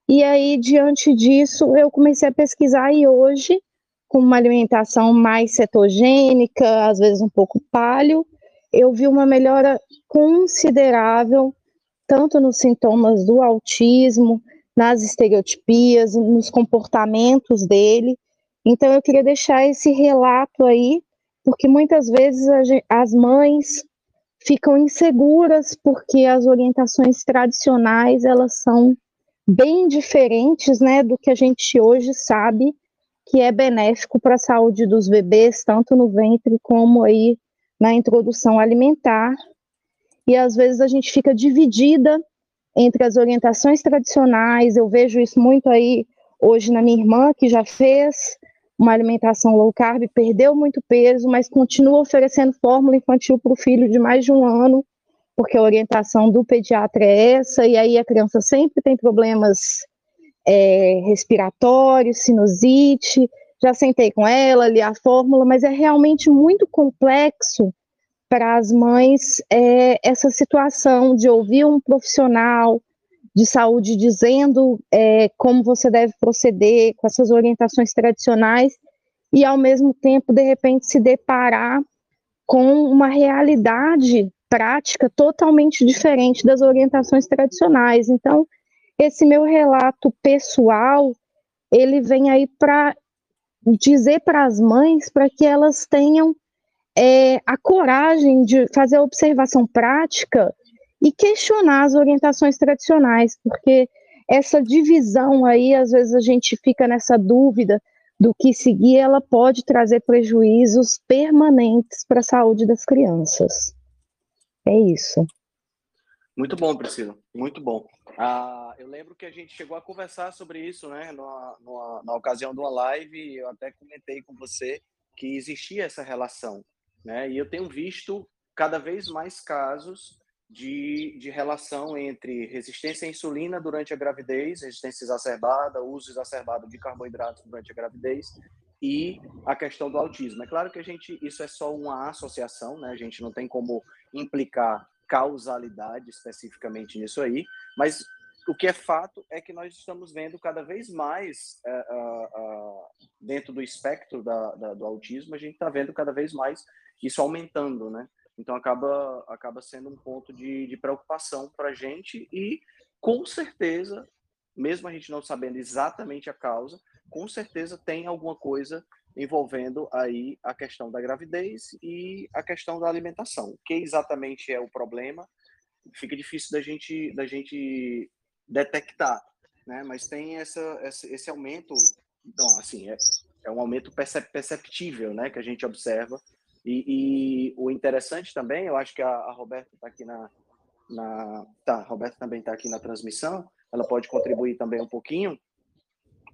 E aí, diante disso, eu comecei a pesquisar e hoje, com uma alimentação mais cetogênica, às vezes um pouco paleo, eu vi uma melhora considerável, tanto nos sintomas do autismo, nas estereotipias, nos comportamentos dele. Então, eu queria deixar esse relato aí, porque muitas vezes as mães ficam inseguras porque as orientações tradicionais elas são bem diferentes, né, do que a gente hoje sabe que é benéfico para a saúde dos bebês, tanto no ventre como aí na introdução alimentar. E às vezes a gente fica dividida entre as orientações tradicionais. Eu vejo isso muito aí hoje na minha irmã, que já fez uma alimentação low carb, perdeu muito peso, mas continua oferecendo fórmula infantil para o filho de mais de um ano, porque a orientação do pediatra é essa, e aí a criança sempre tem problemas é, respiratórios, sinusite. Já sentei com ela, li a fórmula, mas é realmente muito complexo para as mães é, essa situação de ouvir um profissional, de saúde dizendo é, como você deve proceder com essas orientações tradicionais e, ao mesmo tempo, de repente, se deparar com uma realidade prática totalmente diferente das orientações tradicionais. Então, esse meu relato pessoal, ele vem aí para dizer para as mães para que elas tenham é, a coragem de fazer a observação prática e questionar as orientações tradicionais, porque essa divisão aí, às vezes a gente fica nessa dúvida do que seguir, ela pode trazer prejuízos permanentes para a saúde das crianças. É isso.
Muito bom, Priscila, muito bom. Ah, eu lembro que a gente chegou a conversar sobre isso, né, numa, numa, na ocasião de uma live, eu até comentei com você que existia essa relação, né, e eu tenho visto cada vez mais casos de, de relação entre resistência à insulina durante a gravidez, resistência exacerbada, uso exacerbado de carboidratos durante a gravidez e a questão do autismo. É claro que a gente isso é só uma associação, né? A gente não tem como implicar causalidade especificamente nisso aí, mas o que é fato é que nós estamos vendo cada vez mais uh, uh, uh, dentro do espectro da, da, do autismo, a gente está vendo cada vez mais isso aumentando, né? Então acaba, acaba sendo um ponto de, de preocupação para a gente e com certeza, mesmo a gente não sabendo exatamente a causa, com certeza tem alguma coisa envolvendo aí a questão da gravidez e a questão da alimentação. O que exatamente é o problema? Fica difícil da gente da gente detectar, né? Mas tem essa, esse, aumento, então assim é, é um aumento perceptível, né? Que a gente observa e, e, o interessante também, eu acho que a, a Roberta está aqui na, na. Tá, a Roberta também está aqui na transmissão, ela pode contribuir também um pouquinho,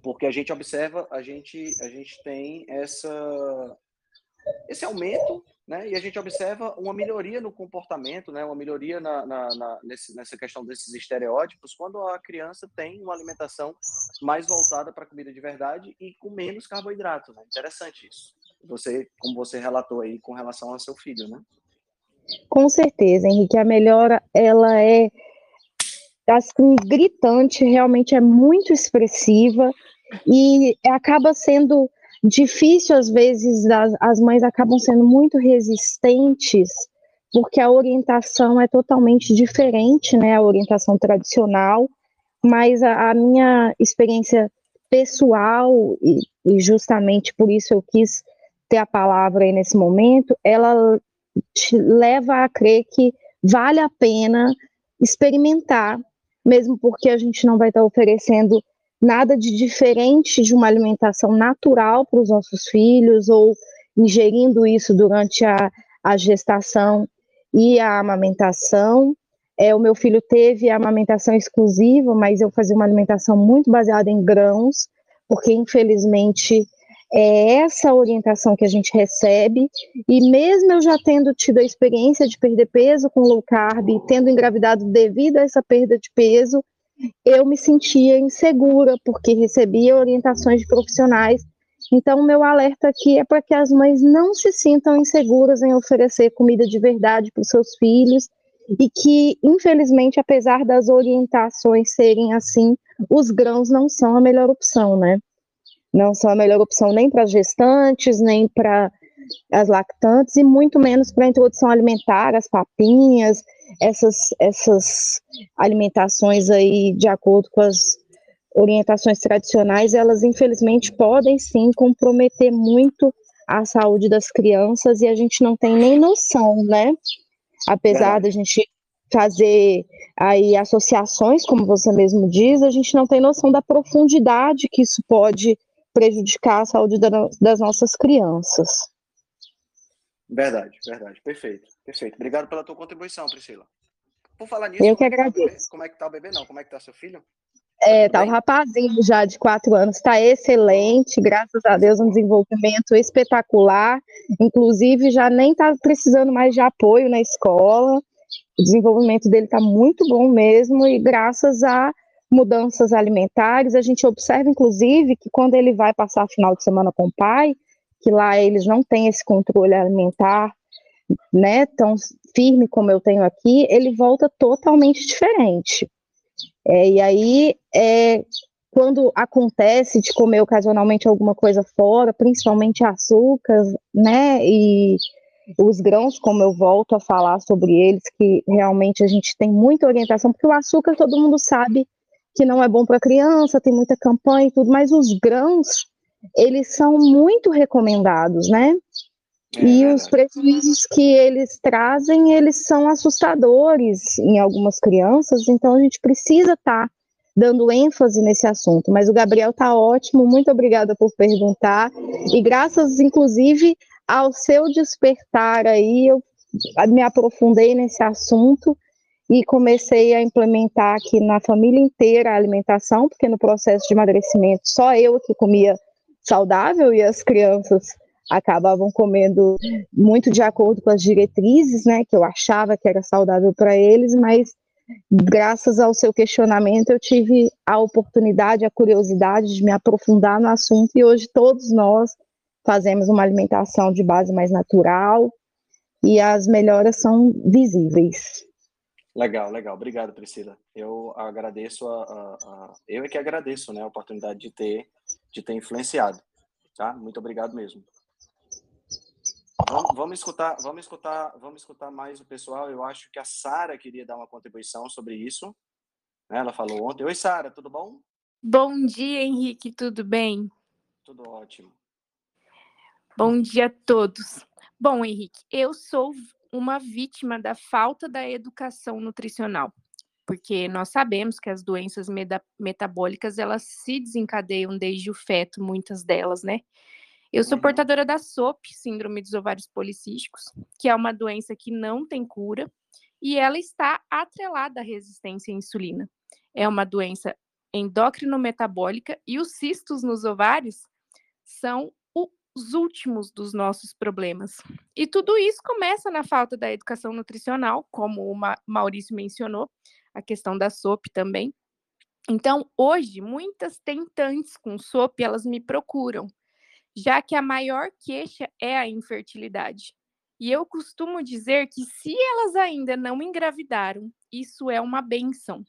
porque a gente observa, a gente, a gente tem essa, esse aumento, né? E a gente observa uma melhoria no comportamento, né? Uma melhoria na, na, na nesse, nessa questão desses estereótipos quando a criança tem uma alimentação mais voltada para comida de verdade e com menos carboidrato, né? Interessante isso você, como você relatou aí com relação ao seu filho, né?
Com certeza, Henrique, a melhora ela é assim, gritante, realmente é muito expressiva e acaba sendo difícil às vezes, as, as mães acabam sendo muito resistentes porque a orientação é totalmente diferente, né, a orientação tradicional, mas a, a minha experiência pessoal e, e justamente por isso eu quis ter a palavra aí nesse momento, ela te leva a crer que vale a pena experimentar, mesmo porque a gente não vai estar oferecendo nada de diferente de uma alimentação natural para os nossos filhos ou ingerindo isso durante a, a gestação e a amamentação. É, o meu filho teve a amamentação exclusiva, mas eu fazia uma alimentação muito baseada em grãos, porque infelizmente é essa orientação que a gente recebe, e mesmo eu já tendo tido a experiência de perder peso com low carb, tendo engravidado devido a essa perda de peso, eu me sentia insegura, porque recebia orientações de profissionais. Então, meu alerta aqui é para que as mães não se sintam inseguras em oferecer comida de verdade para os seus filhos, e que, infelizmente, apesar das orientações serem assim, os grãos não são a melhor opção, né? Não são a melhor opção nem para gestantes, nem para as lactantes e muito menos para a introdução alimentar, as papinhas, essas, essas alimentações aí de acordo com as orientações tradicionais, elas infelizmente podem sim comprometer muito a saúde das crianças e a gente não tem nem noção, né? Apesar da gente fazer aí associações, como você mesmo diz, a gente não tem noção da profundidade que isso pode prejudicar a saúde da, das nossas crianças.
Verdade, verdade, perfeito, perfeito. Obrigado pela tua contribuição, Priscila. Por falar nisso,
eu que agradeço.
Como é que tá o bebê? Não, como é que tá seu filho?
É, tá o um rapazinho já de quatro anos, está excelente, graças a Deus, um desenvolvimento espetacular. Inclusive, já nem está precisando mais de apoio na escola. O desenvolvimento dele está muito bom mesmo, e graças a mudanças alimentares, a gente observa, inclusive, que quando ele vai passar final de semana com o pai, que lá eles não têm esse controle alimentar, né, tão firme como eu tenho aqui, ele volta totalmente diferente. É, e aí, é, quando acontece de comer ocasionalmente alguma coisa fora, principalmente açúcar, né, e os grãos, como eu volto a falar sobre eles, que realmente a gente tem muita orientação, porque o açúcar todo mundo sabe que não é bom para criança, tem muita campanha e tudo, mas os grãos, eles são muito recomendados, né? É e os prejuízos que eles trazem, eles são assustadores em algumas crianças, então a gente precisa estar tá dando ênfase nesse assunto. Mas o Gabriel está ótimo, muito obrigada por perguntar. E graças, inclusive, ao seu despertar aí, eu me aprofundei nesse assunto e comecei a implementar aqui na família inteira a alimentação, porque no processo de emagrecimento só eu que comia saudável e as crianças acabavam comendo muito de acordo com as diretrizes, né, que eu achava que era saudável para eles, mas graças ao seu questionamento eu tive a oportunidade, a curiosidade de me aprofundar no assunto e hoje todos nós fazemos uma alimentação de base mais natural e as melhoras são visíveis.
Legal, legal. Obrigado, Priscila. Eu agradeço a, a, a, eu é que agradeço, né, a oportunidade de ter de ter influenciado, tá? Muito obrigado mesmo. Vamos, vamos, escutar, vamos escutar, vamos escutar mais o pessoal. Eu acho que a Sara queria dar uma contribuição sobre isso. Né? Ela falou ontem. Oi, Sara, tudo bom?
Bom dia, Henrique, tudo bem?
Tudo ótimo.
Bom dia a todos. Bom, Henrique, eu sou uma vítima da falta da educação nutricional, porque nós sabemos que as doenças metabólicas elas se desencadeiam desde o feto, muitas delas, né? Eu sou uhum. portadora da SOP, Síndrome dos Ovários Policísticos, que é uma doença que não tem cura e ela está atrelada à resistência à insulina. É uma doença endócrino-metabólica e os cistos nos ovários são os últimos dos nossos problemas. E tudo isso começa na falta da educação nutricional, como o Maurício mencionou, a questão da SOP também. Então, hoje, muitas tentantes com SOP, elas me procuram já que a maior queixa é a infertilidade. E eu costumo dizer que se elas ainda não engravidaram, isso é uma benção.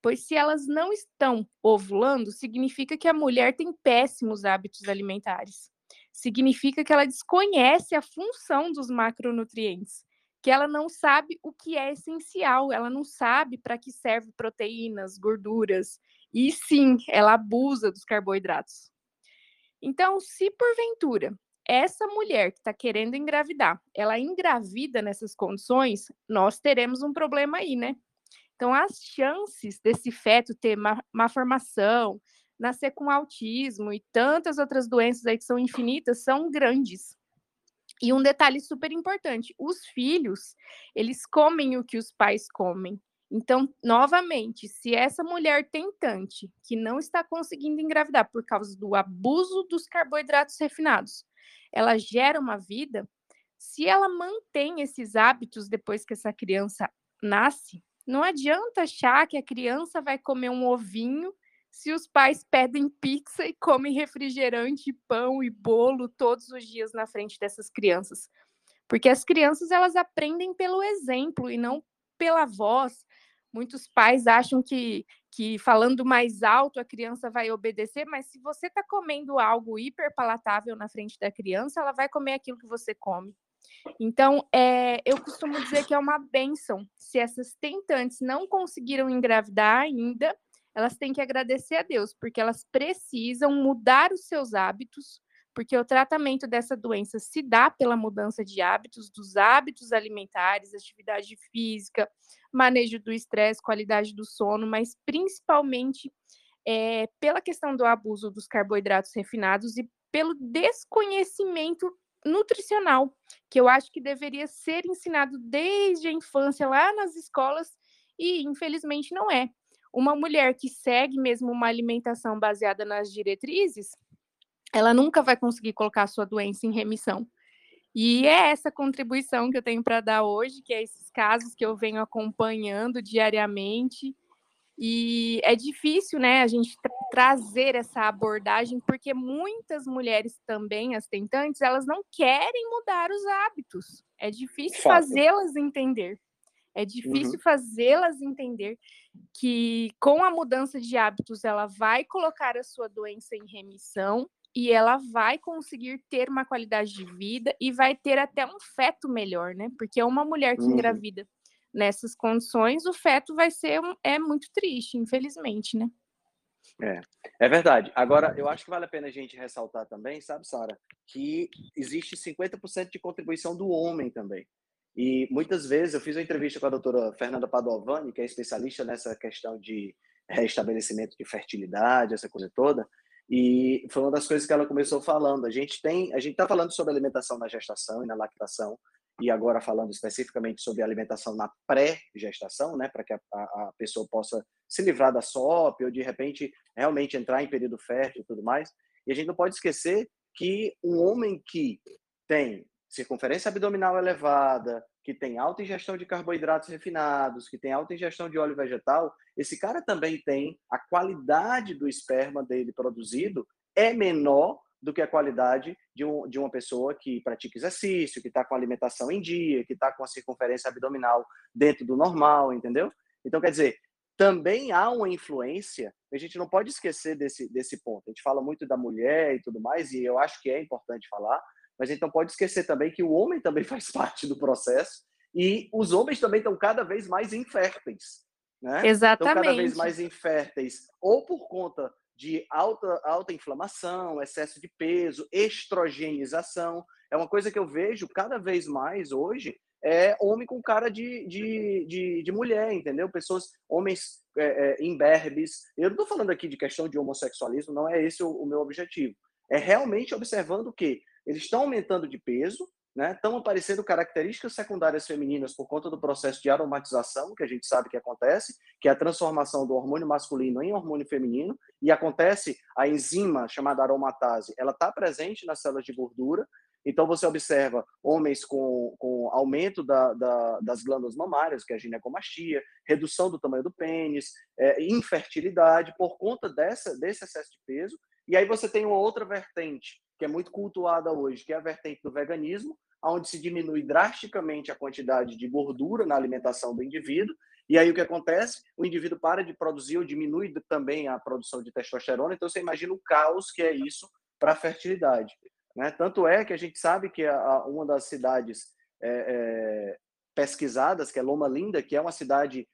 Pois se elas não estão ovulando, significa que a mulher tem péssimos hábitos alimentares. Significa que ela desconhece a função dos macronutrientes, que ela não sabe o que é essencial, ela não sabe para que serve proteínas, gorduras, e sim, ela abusa dos carboidratos. Então, se porventura essa mulher que está querendo engravidar, ela engravida nessas condições, nós teremos um problema aí, né? Então, as chances desse feto ter má, má formação, nascer com autismo e tantas outras doenças aí que são infinitas, são grandes. E um detalhe super importante: os filhos, eles comem o que os pais comem. Então, novamente, se essa mulher tentante que não está conseguindo engravidar por causa do abuso dos carboidratos refinados, ela gera uma vida, se ela mantém esses hábitos depois que essa criança nasce, não adianta achar que a criança vai comer um ovinho se os pais pedem pizza e comem refrigerante, pão e bolo todos os dias na frente dessas crianças. Porque as crianças elas aprendem pelo exemplo e não pela voz, Muitos pais acham que que falando mais alto a criança vai obedecer, mas se você está comendo algo hiperpalatável na frente da criança, ela vai comer aquilo que você come. Então, é, eu costumo dizer que é uma benção. Se essas tentantes não conseguiram engravidar ainda, elas têm que agradecer a Deus, porque elas precisam mudar os seus hábitos, porque o tratamento dessa doença se dá pela mudança de hábitos, dos hábitos alimentares, atividade física, manejo do estresse, qualidade do sono, mas principalmente é, pela questão do abuso dos carboidratos refinados e pelo desconhecimento nutricional, que eu acho que deveria ser ensinado desde a infância lá nas escolas e infelizmente não é. Uma mulher que segue mesmo uma alimentação baseada nas diretrizes, ela nunca vai conseguir colocar a sua doença em remissão. E é essa contribuição que eu tenho para dar hoje, que é esses casos que eu venho acompanhando diariamente e é difícil, né, a gente tra trazer essa abordagem, porque muitas mulheres também, as tentantes, elas não querem mudar os hábitos. É difícil fazê-las entender. É difícil uhum. fazê-las entender que com a mudança de hábitos ela vai colocar a sua doença em remissão e ela vai conseguir ter uma qualidade de vida e vai ter até um feto melhor, né? Porque é uma mulher que uhum. engravida nessas condições, o feto vai ser é muito triste, infelizmente, né?
É, é verdade. Agora, eu acho que vale a pena a gente ressaltar também, sabe, Sara, que existe 50% de contribuição do homem também. E muitas vezes eu fiz uma entrevista com a doutora Fernanda Padovani, que é especialista nessa questão de restabelecimento de fertilidade, essa coisa toda, e foi uma das coisas que ela começou falando. A gente tem, a gente está falando sobre alimentação na gestação e na lactação, e agora falando especificamente sobre alimentação na pré-gestação, né, para que a, a, pessoa possa se livrar da SOP ou de repente realmente entrar em período fértil e tudo mais. E a gente não pode esquecer que um homem que tem circunferência abdominal elevada, que tem alta ingestão de carboidratos refinados, que tem alta ingestão de óleo vegetal, esse cara também tem a qualidade do esperma dele produzido é menor do que a qualidade de, um, de uma pessoa que pratica exercício, que está com alimentação em dia, que está com a circunferência abdominal dentro do normal, entendeu? Então, quer dizer, também há uma influência, a gente não pode esquecer desse, desse ponto. A gente fala muito da mulher e tudo mais, e eu acho que é importante falar, mas a gente não pode esquecer também que o homem também *laughs* faz parte do processo, e os homens também estão cada vez mais inférteis. Né?
Exatamente.
Estão cada vez mais inférteis, ou por conta de alta, alta inflamação, excesso de peso, estrogenização. É uma coisa que eu vejo cada vez mais hoje, é homem com cara de, de, de, de mulher, entendeu? Pessoas, homens é, é, imberbes. Eu não estou falando aqui de questão de homossexualismo, não é esse o, o meu objetivo. É realmente observando que eles estão aumentando de peso, né? Estão aparecendo características secundárias femininas por conta do processo de aromatização, que a gente sabe que acontece, que é a transformação do hormônio masculino em hormônio feminino, e acontece a enzima chamada aromatase, ela está presente nas células de gordura, então você observa homens com, com aumento da, da, das glândulas mamárias, que é a ginecomastia, redução do tamanho do pênis, é, infertilidade, por conta dessa, desse excesso de peso, e aí você tem uma outra vertente, que é muito cultuada hoje, que é a vertente do veganismo, onde se diminui drasticamente a quantidade de gordura na alimentação do indivíduo. E aí o que acontece? O indivíduo para de produzir ou diminui também a produção de testosterona. Então você imagina o caos que é isso para a fertilidade. Né? Tanto é que a gente sabe que a, uma das cidades é, é, pesquisadas, que é Loma Linda, que é uma cidade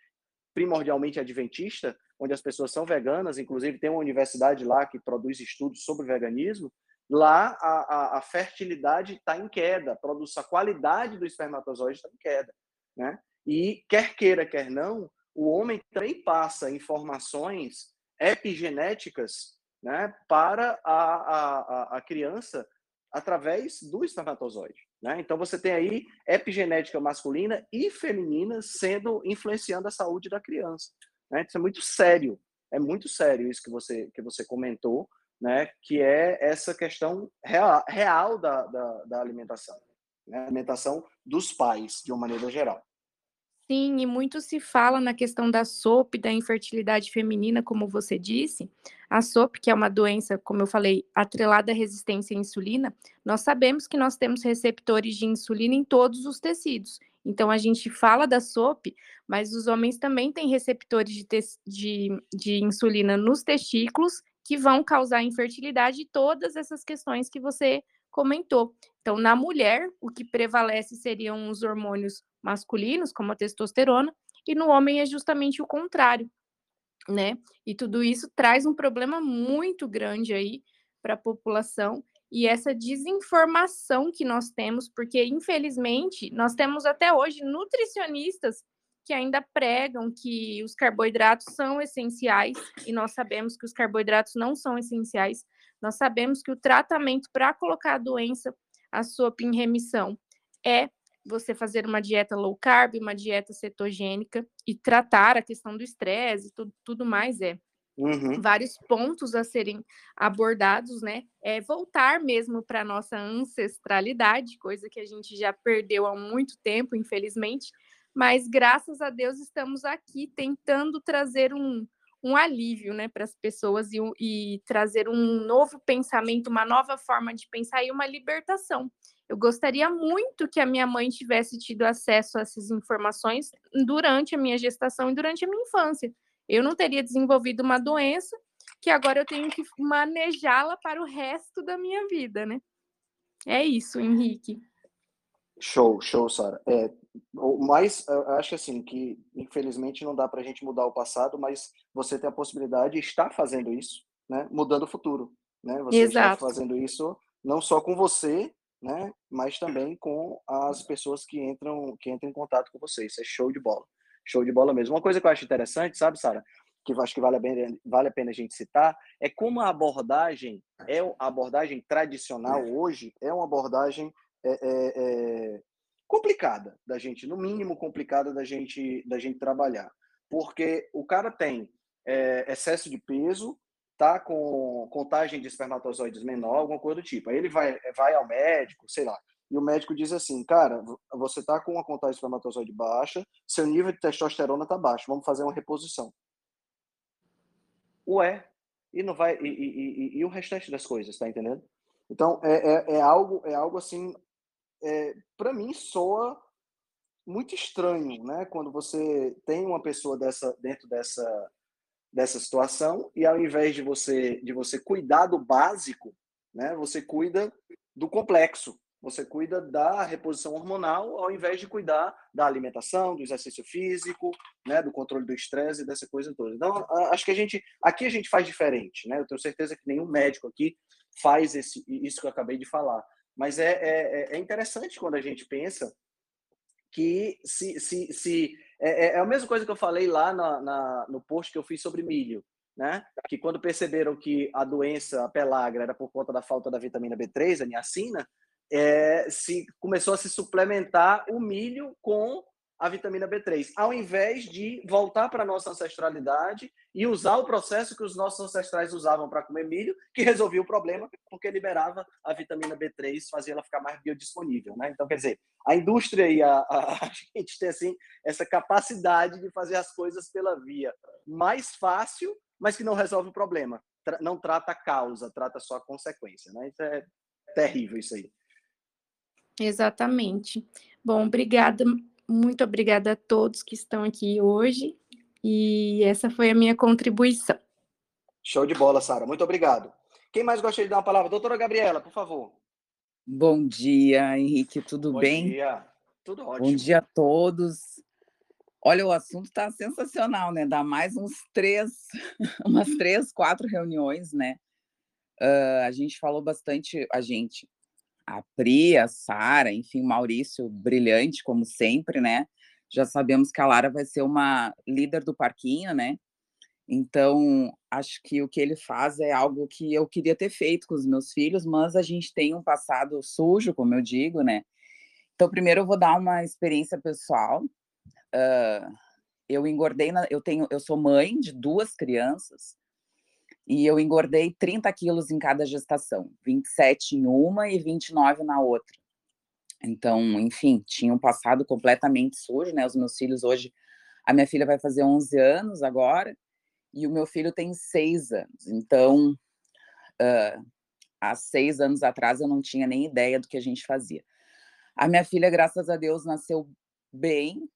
primordialmente adventista, onde as pessoas são veganas, inclusive tem uma universidade lá que produz estudos sobre veganismo, lá a, a, a fertilidade está em queda, a, produção, a qualidade do espermatozoide está em queda. Né? E quer queira, quer não, o homem também passa informações epigenéticas né, para a, a, a criança através do espermatozoide. Né? Então você tem aí epigenética masculina e feminina sendo influenciando a saúde da criança. Né? Isso é muito sério, é muito sério isso que você que você comentou né, que é essa questão real, real da, da, da alimentação, né, alimentação dos pais, de uma maneira geral.
Sim, e muito se fala na questão da SOP, da infertilidade feminina, como você disse. A SOP, que é uma doença, como eu falei, atrelada à resistência à insulina, nós sabemos que nós temos receptores de insulina em todos os tecidos, Então a gente fala da SOP, mas os homens também têm receptores de, de, de insulina nos testículos que vão causar infertilidade e todas essas questões que você comentou. Então, na mulher, o que prevalece seriam os hormônios masculinos, como a testosterona, e no homem é justamente o contrário, né? E tudo isso traz um problema muito grande aí para a população e essa desinformação que nós temos, porque infelizmente nós temos até hoje nutricionistas que ainda pregam que os carboidratos são essenciais e nós sabemos que os carboidratos não são essenciais. Nós sabemos que o tratamento para colocar a doença, a SOP em remissão, é você fazer uma dieta low carb, uma dieta cetogênica e tratar a questão do estresse e tudo, tudo mais é. Uhum. Vários pontos a serem abordados, né? É voltar mesmo para a nossa ancestralidade, coisa que a gente já perdeu há muito tempo, infelizmente, mas graças a Deus estamos aqui tentando trazer um, um alívio né, para as pessoas e, e, trazer um novo pensamento, uma nova forma de pensar e uma libertação. Eu gostaria muito que a minha mãe tivesse tido acesso a essas informações durante a minha gestação e durante a minha infância. Eu não teria desenvolvido uma doença que agora eu tenho que manejá-la para o resto da minha vida, né? É isso, Henrique.
Show, show, Sara. É, mas eu acho assim que infelizmente não dá para a gente mudar o passado, mas você tem a possibilidade de estar fazendo isso, né? Mudando o futuro, né? Você Exato. está fazendo isso não só com você, né? Mas também com as pessoas que entram que entram em contato com você. Isso é show de bola, show de bola mesmo. Uma coisa que eu acho interessante, sabe, Sara? Que eu acho que vale a, pena, vale a pena a gente citar é como a abordagem é a abordagem tradicional hoje é uma abordagem é, é, é, complicada da gente, no mínimo complicada da gente, da gente trabalhar. Porque o cara tem é, excesso de peso, tá com contagem de espermatozoides menor, alguma coisa do tipo. Aí ele vai, vai ao médico, sei lá, e o médico diz assim, cara, você tá com uma contagem de espermatozoide baixa, seu nível de testosterona tá baixo, vamos fazer uma reposição. Ué, e não vai e, e, e, e o restante das coisas, tá entendendo? Então é, é, é algo é algo assim é, para mim soa muito estranho, né? Quando você tem uma pessoa dessa dentro dessa dessa situação e ao invés de você de você cuidar do básico, né? Você cuida do complexo. Você cuida da reposição hormonal ao invés de cuidar da alimentação, do exercício físico, né, do controle do estresse, dessa coisa toda. Então, acho que a gente aqui a gente faz diferente, né? Eu tenho certeza que nenhum médico aqui faz esse, isso que eu acabei de falar. Mas é, é, é interessante quando a gente pensa que se, se, se é, é, é a mesma coisa que eu falei lá na, na, no post que eu fiz sobre milho, né? Que quando perceberam que a doença a pelagra era por conta da falta da vitamina B3, a niacina, é, se começou a se suplementar o milho com a vitamina B3, ao invés de voltar para a nossa ancestralidade e usar o processo que os nossos ancestrais usavam para comer milho, que resolvia o problema, porque liberava a vitamina B3, fazia ela ficar mais biodisponível. Né? Então, quer dizer, a indústria e a, a, a gente tem assim, essa capacidade de fazer as coisas pela via mais fácil, mas que não resolve o problema. Tra não trata a causa, trata só a consequência. Né? Então, é terrível isso aí.
Exatamente. Bom, obrigada muito obrigada a todos que estão aqui hoje. E essa foi a minha contribuição.
Show de bola, Sara. Muito obrigado. Quem mais gostaria de dar uma palavra? Doutora Gabriela, por favor.
Bom dia, Henrique. Tudo
Bom
bem?
Bom dia. Tudo ótimo.
Bom dia a todos. Olha, o assunto está sensacional, né? Dá mais uns três, *laughs* umas três, quatro reuniões, né? Uh, a gente falou bastante, a gente, a Pri, a Sara, enfim, o Maurício, brilhante, como sempre, né? Já sabemos que a Lara vai ser uma líder do parquinho, né? Então, acho que o que ele faz é algo que eu queria ter feito com os meus filhos, mas a gente tem um passado sujo, como eu digo, né? Então, primeiro eu vou dar uma experiência pessoal. Uh, eu engordei, na, eu tenho, eu sou mãe de duas crianças e eu engordei 30 quilos em cada gestação, 27 em uma e 29 na outra. Então, enfim, tinha um passado completamente sujo, né? Os meus filhos hoje, a minha filha vai fazer 11 anos agora e o meu filho tem 6 anos. Então, uh, há seis anos atrás eu não tinha nem ideia do que a gente fazia. A minha filha, graças a Deus, nasceu bem,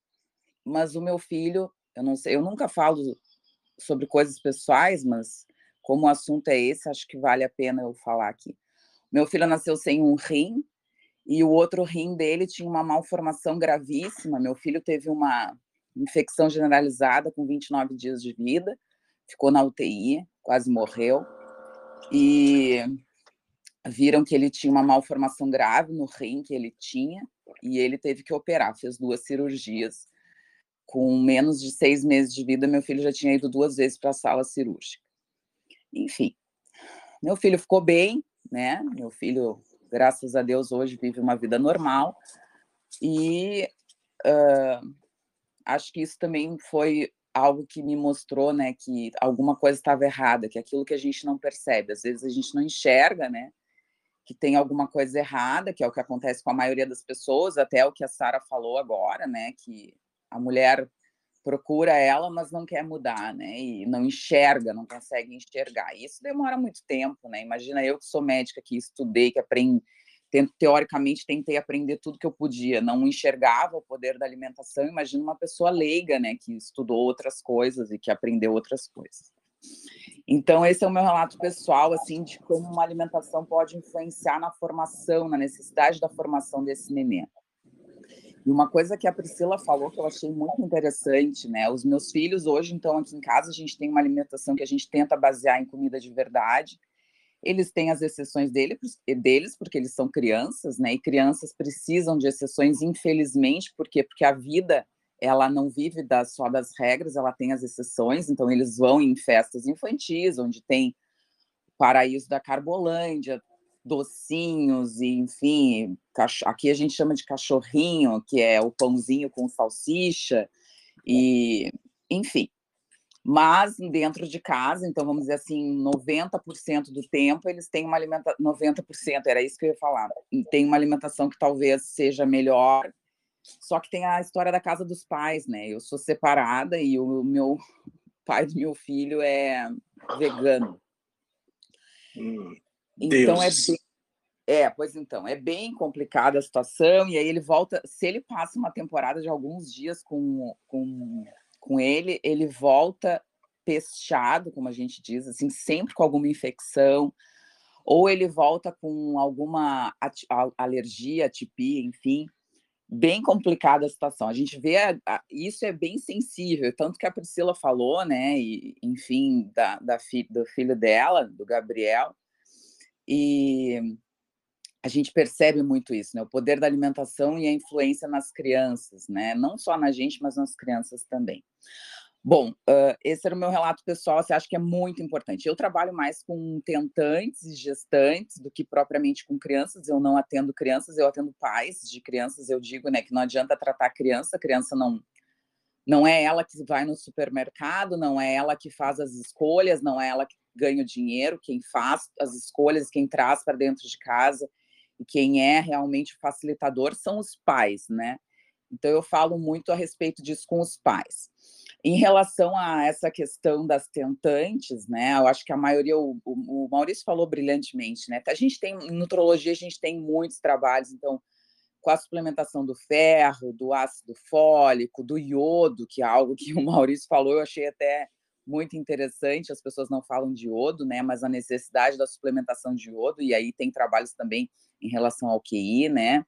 mas o meu filho, eu não sei, eu nunca falo sobre coisas pessoais, mas como o assunto é esse, acho que vale a pena eu falar aqui. Meu filho nasceu sem um rim e o outro rim dele tinha uma malformação gravíssima. Meu filho teve uma infecção generalizada com 29 dias de vida, ficou na UTI, quase morreu. E viram que ele tinha uma malformação grave no rim que ele tinha e ele teve que operar, fez duas cirurgias. Com menos de seis meses de vida, meu filho já tinha ido duas vezes para a sala cirúrgica. Enfim, meu filho ficou bem, né? Meu filho, graças a Deus, hoje vive uma vida normal. E uh, acho que isso também foi algo que me mostrou, né, que alguma coisa estava errada, que aquilo que a gente não percebe, às vezes a gente não enxerga, né, que tem alguma coisa errada, que é o que acontece com a maioria das pessoas, até o que a Sara falou agora, né, que a mulher procura ela, mas não quer mudar, né? E não enxerga, não consegue enxergar. E isso demora muito tempo, né? Imagina eu que sou médica, que estudei, que aprendi, teoricamente tentei aprender tudo que eu podia, não enxergava o poder da alimentação. Imagina uma pessoa leiga, né, que estudou outras coisas e que aprendeu outras coisas. Então esse é o meu relato pessoal, assim, de como uma alimentação pode influenciar na formação, na necessidade da formação desse neném. E uma coisa que a Priscila falou que eu achei muito interessante, né? Os meus filhos hoje, então, aqui em casa, a gente tem uma alimentação que a gente tenta basear em comida de verdade. Eles têm as exceções dele, deles, porque eles são crianças, né? E crianças precisam de exceções, infelizmente, por quê? Porque a vida ela não vive só das regras, ela tem as exceções, então eles vão em festas infantis, onde tem paraíso da Carbolândia, docinhos, e enfim, aqui a gente chama de cachorrinho, que é o pãozinho com salsicha, e enfim. Mas dentro de casa, então vamos dizer assim, 90% do tempo eles têm uma alimentação, 90%, era isso que eu ia falar, tem uma alimentação que talvez seja melhor, só que tem a história da casa dos pais, né? Eu sou separada e o meu *laughs* pai do meu filho é vegano. Então é bem, é, pois então, é bem complicada a situação, e aí ele volta, se ele passa uma temporada de alguns dias com, com, com ele, ele volta pesteado, como a gente diz, assim, sempre com alguma infecção, ou ele volta com alguma alergia, atipia, enfim, bem complicada a situação. A gente vê, a, a, isso é bem sensível, tanto que a Priscila falou, né, e, enfim, da, da fi, do filho dela, do Gabriel, e a gente percebe muito isso, né? O poder da alimentação e a influência nas crianças, né? Não só na gente, mas nas crianças também. Bom, uh, esse era o meu relato pessoal, você acha que é muito importante. Eu trabalho mais com tentantes e gestantes do que propriamente com crianças, eu não atendo crianças, eu atendo pais de crianças, eu digo, né, que não adianta tratar criança, a criança não não é ela que vai no supermercado, não é ela que faz as escolhas, não é ela que ganha o dinheiro, quem faz as escolhas, quem traz para dentro de casa e quem é realmente o facilitador são os pais, né? Então eu falo muito a respeito disso com os pais. Em relação a essa questão das tentantes, né? Eu acho que a maioria, o, o Maurício falou brilhantemente, né? A gente tem, em nutrologia, a gente tem muitos trabalhos, então com a suplementação do ferro, do ácido fólico, do iodo, que é algo que o *laughs* Maurício falou, eu achei até muito interessante. As pessoas não falam de iodo, né? Mas a necessidade da suplementação de iodo, e aí tem trabalhos também em relação ao QI, né?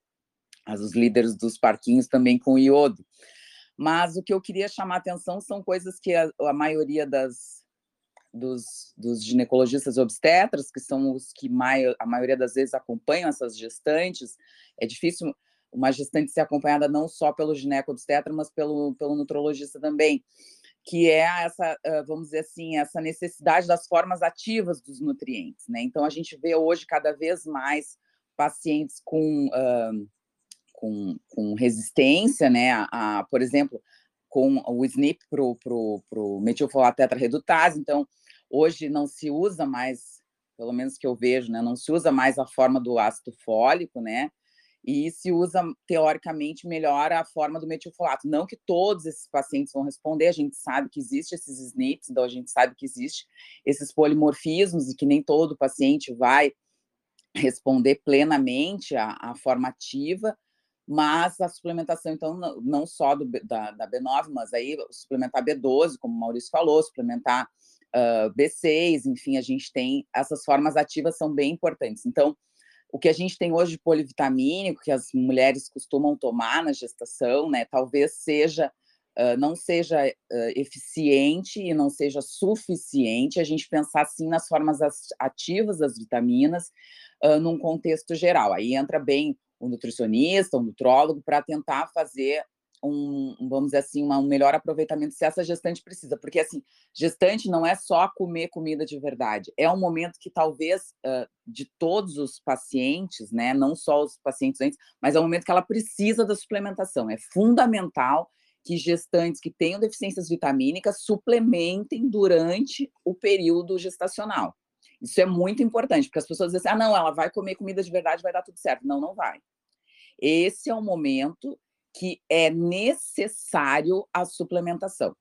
Os líderes dos parquinhos também com iodo. Mas o que eu queria chamar atenção são coisas que a, a maioria das, dos, dos, ginecologistas obstetras, que são os que mai, a maioria das vezes acompanham essas gestantes, é difícil uma gestante ser acompanhada não só pelo gineco-obstetra, mas pelo, pelo nutrologista também, que é essa, vamos dizer assim, essa necessidade das formas ativas dos nutrientes, né? Então, a gente vê hoje cada vez mais pacientes com, uh, com, com, resistência, né? A, a, por exemplo, com o SNP para o metilfolato tetrarredutase. Então, hoje não se usa mais, pelo menos que eu vejo, né? Não se usa mais a forma do ácido fólico, né? E se usa, teoricamente, melhor a forma do metilfolato. Não que todos esses pacientes vão responder, a gente sabe que existe esses SNPs, então a gente sabe que existe esses polimorfismos e que nem todo paciente vai responder plenamente à, à forma ativa, mas a suplementação, então, não só do, da, da B9, mas aí suplementar B12, como o Maurício falou, suplementar uh, B6, enfim, a gente tem essas formas ativas são bem importantes. Então, o que a gente tem hoje de polivitamínico, que as mulheres costumam tomar na gestação, né, talvez seja Uh, não seja uh, eficiente e não seja suficiente a gente pensar assim nas formas ativas das vitaminas uh, num contexto geral. Aí entra bem o nutricionista, o nutrólogo, para tentar fazer um, vamos dizer assim, uma, um melhor aproveitamento se essa gestante precisa. Porque, assim, gestante não é só comer comida de verdade. É um momento que talvez uh, de todos os pacientes, né, não só os pacientes antes, mas é um momento que ela precisa da suplementação. É fundamental que gestantes que tenham deficiências vitamínicas suplementem durante o período gestacional. Isso é muito importante, porque as pessoas dizem assim, ah, não, ela vai comer comida de verdade, vai dar tudo certo. Não, não vai. Esse é o momento que é necessário a suplementação.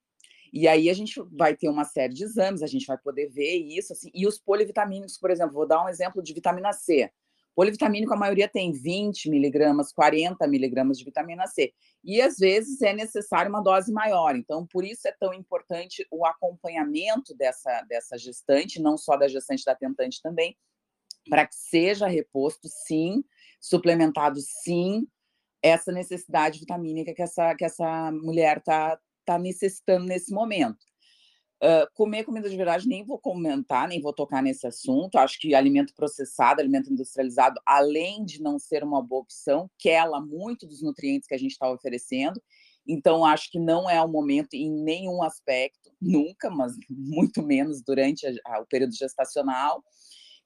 E aí a gente vai ter uma série de exames, a gente vai poder ver isso, assim, e os polivitamínicos, por exemplo, vou dar um exemplo de vitamina C. Polivitamínico, a maioria tem 20 miligramas, 40 miligramas de vitamina C. E às vezes é necessário uma dose maior. Então, por isso é tão importante o acompanhamento dessa, dessa gestante, não só da gestante da tentante também, para que seja reposto, sim, suplementado, sim, essa necessidade vitamínica que essa, que essa mulher está tá necessitando nesse momento. Uh, comer comida de verdade, nem vou comentar, nem vou tocar nesse assunto. Acho que alimento processado, alimento industrializado, além de não ser uma boa opção, quela muito dos nutrientes que a gente está oferecendo. Então, acho que não é o momento em nenhum aspecto, nunca, mas muito menos durante a, a, o período gestacional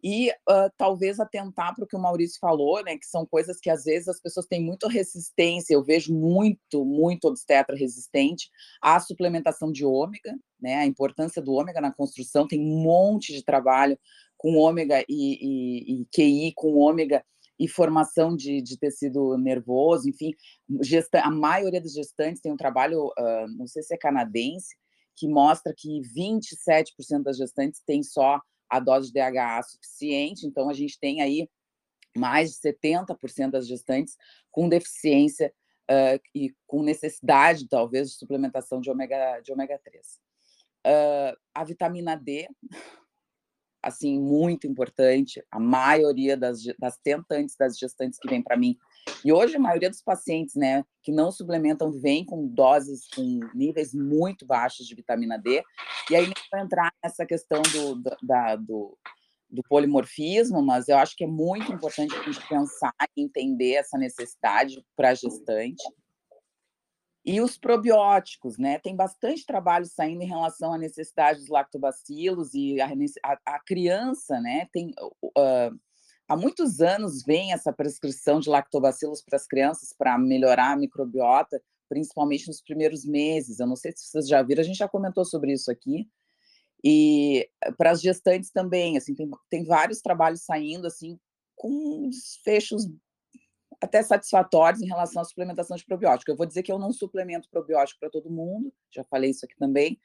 e uh, talvez atentar para o que o Maurício falou, né, que são coisas que às vezes as pessoas têm muita resistência, eu vejo muito, muito obstetra resistente à suplementação de ômega, né, a importância do ômega na construção, tem um monte de trabalho com ômega e, e, e QI, com ômega e formação de, de tecido nervoso, enfim, gesta, a maioria dos gestantes tem um trabalho, uh, não sei se é canadense, que mostra que 27% das gestantes têm só a dose de DHA suficiente, então a gente tem aí mais de 70% das gestantes com deficiência uh, e com necessidade, talvez, de suplementação de ômega, de ômega 3. Uh, a vitamina D, assim, muito importante, a maioria das, das tentantes, das gestantes que vêm para mim e hoje a maioria dos pacientes, né, que não suplementam, vem com doses, com níveis muito baixos de vitamina D. E aí vou entrar nessa questão do, da, do, do polimorfismo, mas eu acho que é muito importante a gente pensar e entender essa necessidade para gestante. E os probióticos, né? Tem bastante trabalho saindo em relação à necessidade dos lactobacilos e a, a, a criança, né? Tem uh, há muitos anos vem essa prescrição de lactobacilos para as crianças para melhorar a microbiota, principalmente nos primeiros meses. Eu não sei se vocês já viram, a gente já comentou sobre isso aqui. E eh, para as gestantes também, assim, tem, tem vários trabalhos saindo assim com fechos até satisfatórios em relação à suplementação de probiótico. Eu vou dizer que eu não suplemento probiótico para todo mundo, já falei isso aqui também,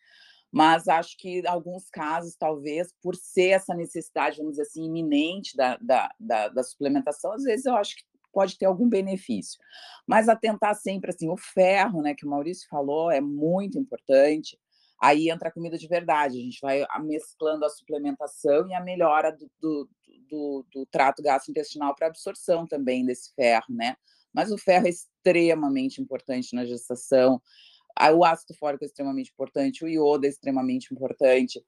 mas acho que em alguns casos, talvez, por ser essa necessidade, vamos dizer assim, iminente da, da, da, da suplementação, às vezes eu acho que pode ter algum benefício. Mas atentar sempre, assim, o ferro, né, que o Maurício falou, é muito importante. Aí entra a comida de verdade, a gente vai mesclando a suplementação e a melhora do, do, do, do trato gastrointestinal para absorção também desse ferro, né? Mas o ferro é extremamente importante na gestação, o ácido fólico é extremamente importante, o iodo é extremamente importante.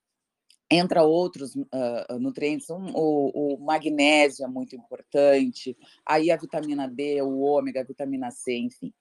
Entra outros uh, nutrientes, um, o, o, magnésio é muito importante, aí a vitamina D, o ômega, a vitamina C, enfim.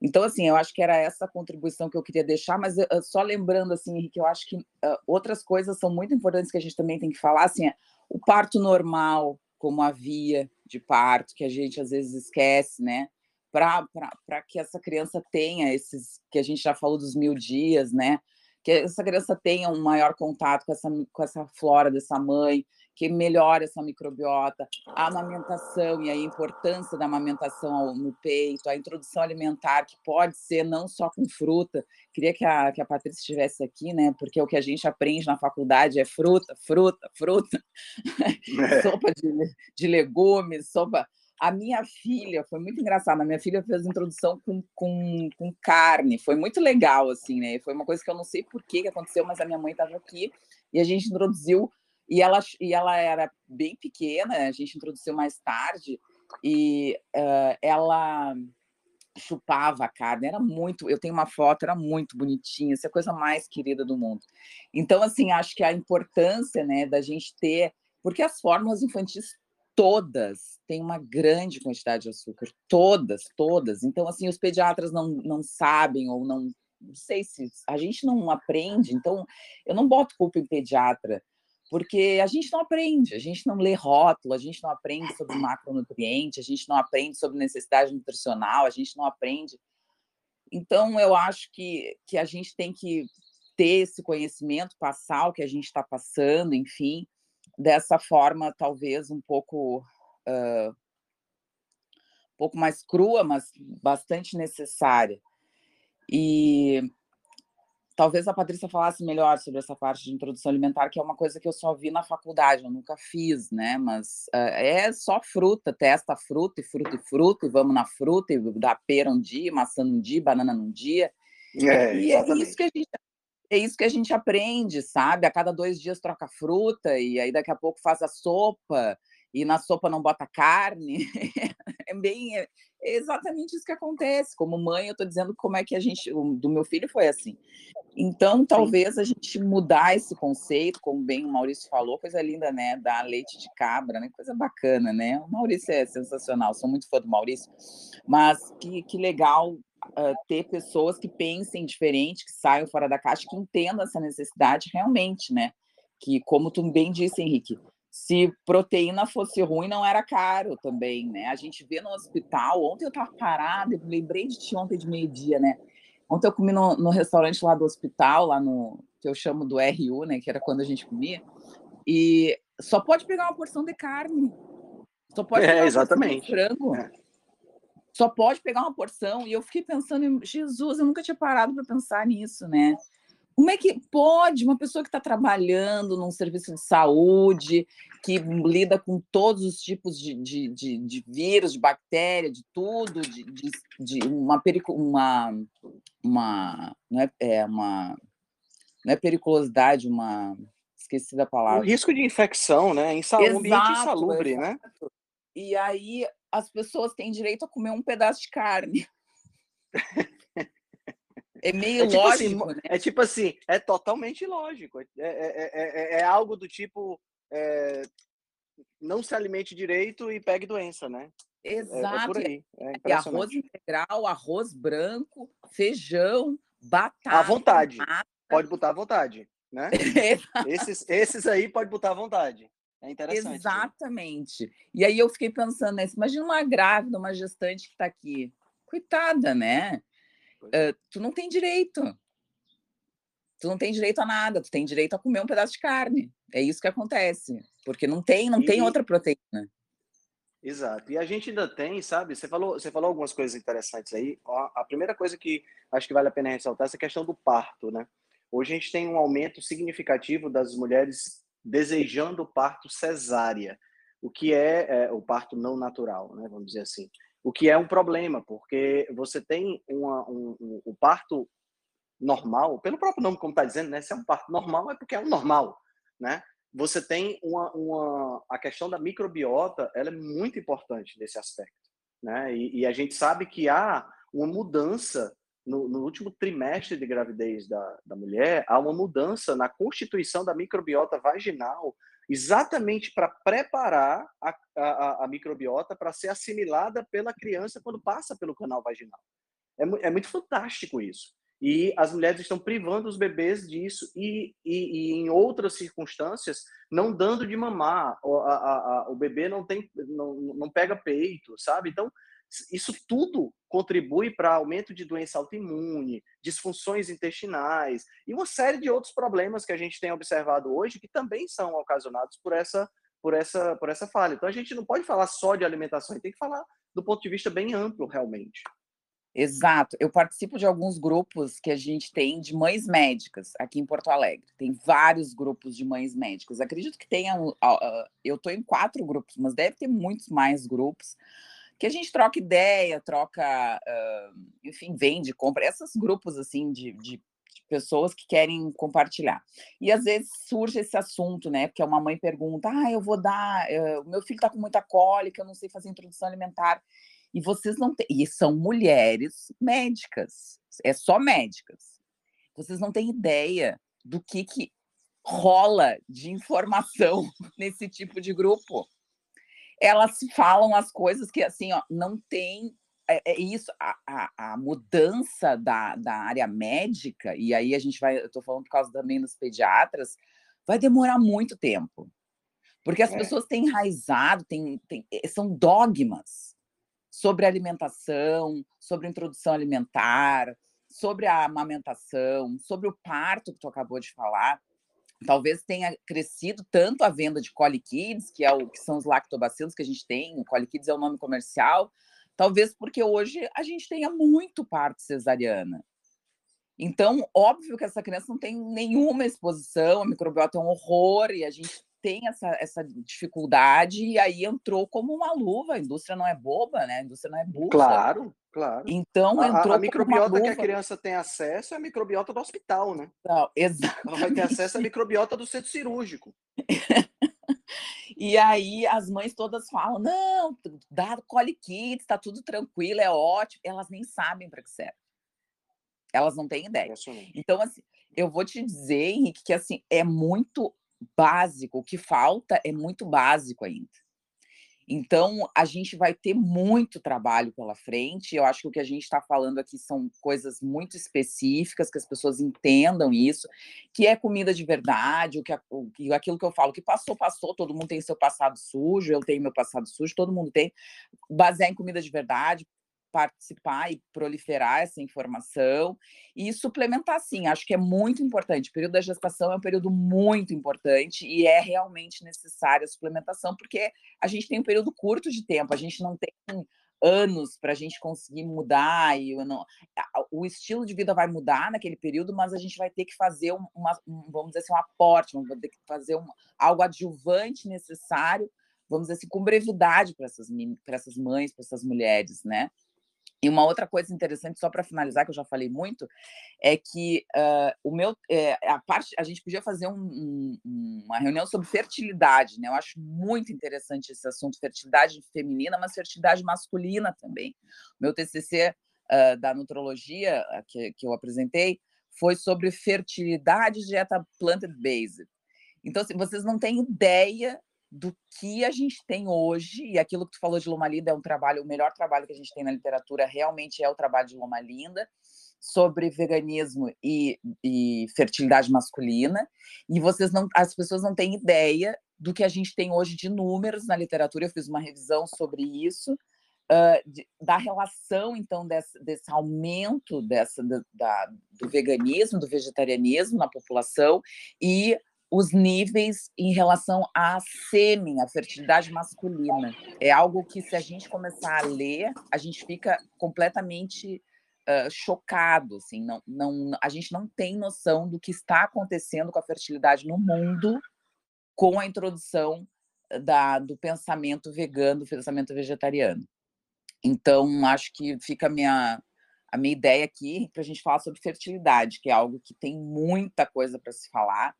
Então, assim, eu acho que era essa contribuição que eu queria deixar, mas uh, só lembrando, assim, Henrique, eu acho que uh, outras coisas são muito importantes que a gente também tem que falar, assim, é o parto normal, como a via de parto, que a gente às vezes esquece, né? Para que essa criança tenha esses, que a gente já falou dos mil dias, né? Que essa criança tenha um maior contato com essa, com essa flora dessa mãe, que melhore essa microbiota, a amamentação e a importância da amamentação no peito, a introdução alimentar, que pode ser não só com fruta. Queria que a, que a Patrícia estivesse aqui, né? Porque o que a gente aprende na faculdade é fruta, fruta, fruta, *laughs* é. sopa de, de legumes, sopa a minha filha, foi muito engraçado, a minha filha fez introdução com, com, com carne, foi muito legal, assim, né? Foi uma coisa que eu não sei por que, que aconteceu, mas a minha mãe estava aqui e a gente introduziu, e ela, e ela era bem pequena, a gente introduziu mais tarde, e uh, ela chupava a carne, era muito, eu tenho uma foto, era muito bonitinha, essa é a coisa mais querida do mundo. Então, assim, acho que a importância, né, da gente ter, porque as fórmulas infantis todas têm uma grande quantidade de açúcar, todas, todas. Então, assim, os pediatras não, não sabem ou não, não sei se a gente não aprende. Então, eu não boto culpa em pediatra, porque a gente não aprende, a gente não lê rótulo, a gente não aprende sobre macronutriente, a gente não aprende sobre necessidade nutricional, a gente não aprende. Então, eu acho que, que a gente tem que ter esse conhecimento, passar o que a gente está passando, enfim, dessa forma talvez um pouco uh, um pouco mais crua, mas bastante necessária. E talvez a Patrícia falasse melhor sobre essa parte de introdução alimentar, que é uma coisa que eu só vi na faculdade, eu nunca fiz, né? Mas uh, é só fruta, testa fruta e fruta e fruta, e vamos na fruta, e dá pera um dia, maçã um dia, banana num dia. É, e é isso que a gente é isso que a gente aprende, sabe? A cada dois dias troca fruta e aí daqui a pouco faz a sopa e na sopa não bota carne. *laughs* é bem é exatamente isso que acontece. Como mãe, eu estou dizendo como é que a gente, do meu filho foi assim. Então, talvez a gente mudar esse conceito, como bem o Maurício falou, coisa linda, né? Da leite de cabra, né? Coisa bacana, né? O Maurício é sensacional, sou muito fã do Maurício, mas que, que legal uh, ter pessoas que pensem diferente, que saiam fora da caixa, que entendam essa necessidade realmente, né? Que, como tu bem disse, Henrique, se proteína fosse ruim, não era caro também, né? A gente vê no hospital, ontem eu estava parada, eu lembrei de ti ontem de meio-dia, né? Ontem eu comi no, no, restaurante lá do hospital, lá no que eu chamo do RU, né? Que era quando a gente comia, e só pode pegar uma porção de carne. Só pode
é, pegar é, exatamente.
frango. É só pode pegar uma porção. E eu fiquei pensando, Jesus, eu nunca tinha parado para pensar nisso, né? Como é que pode uma pessoa que está trabalhando num serviço de saúde, que lida com todos os tipos de, de, de, de vírus, de bactéria, de tudo, de, de, de uma, perico, uma, uma, não é, é uma, não é periculosidade, uma, esqueci da palavra.
O risco de infecção, né? Em ambiente insalubre, né? exato. né?
E aí as pessoas têm direito a comer um pedaço de carne. *laughs* É meio é tipo assim, lógico,
assim,
né?
É tipo assim, é totalmente lógico. É, é, é, é algo do tipo não se alimente direito e pegue doença, né?
Exato. É, arroz integral, arroz branco, feijão, batata.
À vontade. Pode botar à vontade, né? *laughs* esses, esses aí pode botar à vontade. É interessante.
Exatamente. E aí eu fiquei pensando nisso. Imagina uma grávida, uma gestante que está aqui. Coitada, né? Uh, tu não tem direito. Tu não tem direito a nada. Tu tem direito a comer um pedaço de carne. É isso que acontece. Porque não tem, não e... tem outra proteína.
Exato. E a gente ainda tem, sabe? Você falou, você falou algumas coisas interessantes aí. A primeira coisa que acho que vale a pena ressaltar é essa questão do parto, né? Hoje a gente tem um aumento significativo das mulheres desejando o parto cesárea, o que é, é, o parto não natural, né, vamos dizer assim. O que é um problema, porque você tem uma, um, um, parto normal, pelo próprio nome, como está dizendo, né, se é um parto normal, é porque é um normal, né? Você tem uma, uma a questão da microbiota, ela é muito importante nesse aspecto, né? E, e a gente sabe que há uma mudança no, no, último trimestre de gravidez da, da mulher, há uma mudança na constituição da microbiota vaginal, exatamente para preparar a, a, a microbiota para ser assimilada pela criança quando passa pelo canal vaginal. É, é, muito fantástico isso. E as mulheres estão privando os bebês disso e, e, e em outras circunstâncias não dando de mamar. O, a, o bebê não tem, não, não pega peito, sabe? Então isso tudo contribui para aumento de doença autoimune, disfunções intestinais e uma série de outros problemas que a gente tem observado hoje que também são ocasionados por essa por essa por essa falha. Então a gente não pode falar só de alimentação, tem que falar do ponto de vista bem amplo realmente.
Exato. Eu participo de alguns grupos que a gente tem de mães médicas aqui em Porto Alegre. Tem vários grupos de mães médicas. Acredito que tenha. Eu estou em quatro grupos, mas deve ter muitos mais grupos que a gente troca ideia, troca, enfim, vende, compra. Esses grupos assim de, de pessoas que querem compartilhar. E às vezes surge esse assunto, né? Porque uma mãe pergunta: ah, eu vou dar, uh, meu filho está com muita cólica, eu não sei fazer introdução alimentar. E vocês não têm. E são mulheres médicas, é só médicas. Vocês não têm ideia do que, que rola de informação *laughs* nesse tipo de grupo. Elas falam as coisas que, assim, ó, não tem. É, é isso, a, a, a, mudança da, da área médica, e aí a gente vai, eu estou falando por causa também dos pediatras, vai demorar muito tempo. Porque as é. pessoas têm enraizado, têm, têm, são dogmas sobre alimentação, sobre introdução alimentar, sobre a amamentação, sobre o parto que tu acabou de falar. Talvez tenha crescido tanto a venda de Coli Kids, que é o que são os lactobacilos que a gente tem, o Coli Kids é o nome comercial, talvez porque hoje a gente tenha muito parto cesariana. Então, óbvio que essa criança não tem nenhuma exposição, a microbiota é um horror e a gente tem essa, essa dificuldade e aí entrou como uma luva. A indústria não é boba, né? A indústria não é burra.
Claro, claro.
Então entrou
a, a microbiota que a criança tem acesso é a microbiota do hospital, né?
Não, exato.
Ela vai ter acesso à microbiota do centro cirúrgico. *laughs*
e aí as mães todas falam: não, dá coli kits, tá tudo tranquilo, é ótimo. Elas nem sabem para que serve. Elas não têm ideia. Então, assim, eu vou te dizer, Henrique, que assim é muito básico, o que falta é muito básico ainda. Então, a gente vai ter muito trabalho pela frente. Eu acho que o que a gente está falando aqui são coisas muito específicas, que as pessoas entendam isso, que é comida de verdade, o que, o, aquilo que eu falo, que passou, passou, todo mundo tem seu passado sujo, eu tenho meu passado sujo, todo mundo tem. Basear em comida de verdade, participar e proliferar essa informação e suplementar sim, acho que é muito importante. O período da gestação é um período muito importante e é realmente necessária a suplementação, porque a gente tem um período curto de tempo, a gente não tem anos para a gente conseguir mudar e não, o estilo de vida vai mudar naquele período, mas a gente vai ter que fazer uma, um, vamos dizer assim, um aporte, vamos ter que fazer um, algo adjuvante necessário, vamos dizer assim, com brevidade para essas, para essas mães, para essas mulheres, né? E uma outra coisa interessante, só para finalizar, que eu já falei muito, é que uh, o meu, é, a parte, a gente podia fazer um, um, uma reunião sobre fertilidade, né? Eu acho muito interessante esse assunto, fertilidade feminina, mas fertilidade masculina também. O meu TCC uh, da nutrologia que, que eu apresentei foi sobre fertilidade dieta plant-based. Então, assim, vocês não têm ideia do que a gente tem hoje, e aquilo que tu falou de Loma Linda é um trabalho, o melhor trabalho que a gente tem na literatura realmente é o trabalho de Loma Linda, sobre veganismo e, e fertilidade masculina, e vocês não, as pessoas não têm ideia do que a gente tem hoje de números na literatura, eu fiz uma revisão sobre isso, uh, de, da relação, então, desse, desse aumento dessa, da, do veganismo, do vegetarianismo na população, e os níveis em relação à sêmen, à fertilidade masculina. É algo que, se a gente começar a ler, a gente fica completamente uh, chocado. Assim, não, não, a gente não tem noção do que está acontecendo com a fertilidade no mundo com a introdução da, do pensamento vegano, do pensamento vegetariano. Então, acho que fica a minha, a minha ideia aqui para a gente falar sobre fertilidade, que é algo que tem muita coisa para se falar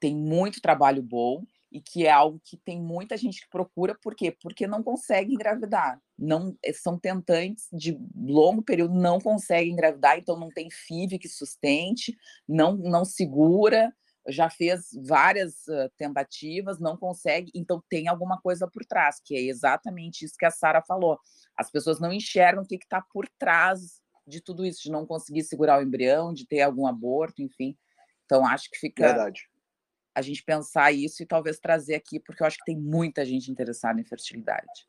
tem muito trabalho bom e que é algo que tem muita gente que procura, por quê? Porque não consegue engravidar. Não eh, são tentantes de longo período, não conseguem engravidar, então não tem FIV que sustente, não não segura, já fez várias uh, tentativas, não consegue, então tem alguma coisa por trás, que é exatamente isso que a Sara falou. As pessoas não enxergam o que está por trás de tudo isso, de não conseguir segurar o embrião, de ter algum aborto, enfim. Então acho que fica
Verdade
a gente pensar isso e talvez trazer aqui, porque eu acho que tem muita gente interessada em fertilidade.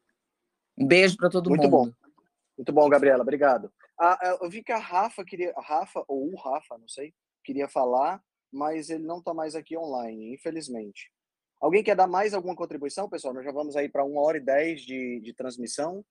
Um beijo para todo
Muito
mundo.
Muito bom. Muito bom, Gabriela. Obrigado. Ah, eu vi que a Rafa queria, a Rafa ou o Rafa, não sei, queria falar, mas ele não está mais aqui online, infelizmente. Alguém quer dar mais alguma contribuição, pessoal? Nós já vamos aí para uma hora e dez de, de transmissão.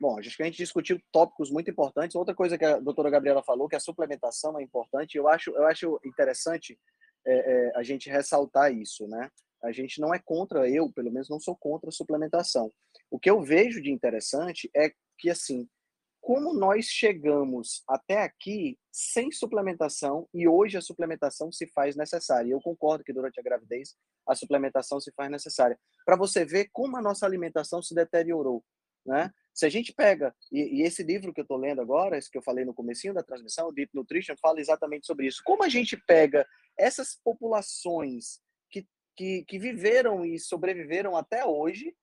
Bom, acho que a gente discutiu tópicos muito importantes. Outra coisa que a doutora Gabriela falou, que a suplementação é importante, eu acho, eu acho interessante é, é, a gente ressaltar isso, né? A gente não é contra, eu pelo menos não sou contra a suplementação. O que eu vejo de interessante é que, assim, como nós chegamos até aqui sem suplementação e hoje a suplementação se faz necessária. Eu concordo que durante a gravidez a suplementação se faz necessária. Para você ver como a nossa alimentação se deteriorou, né? Se a gente pega, e, e esse livro que eu estou lendo agora, esse que eu falei no comecinho da transmissão, o Deep Nutrition, fala exatamente sobre isso. Como a gente pega essas populações que, que, que viveram e sobreviveram até hoje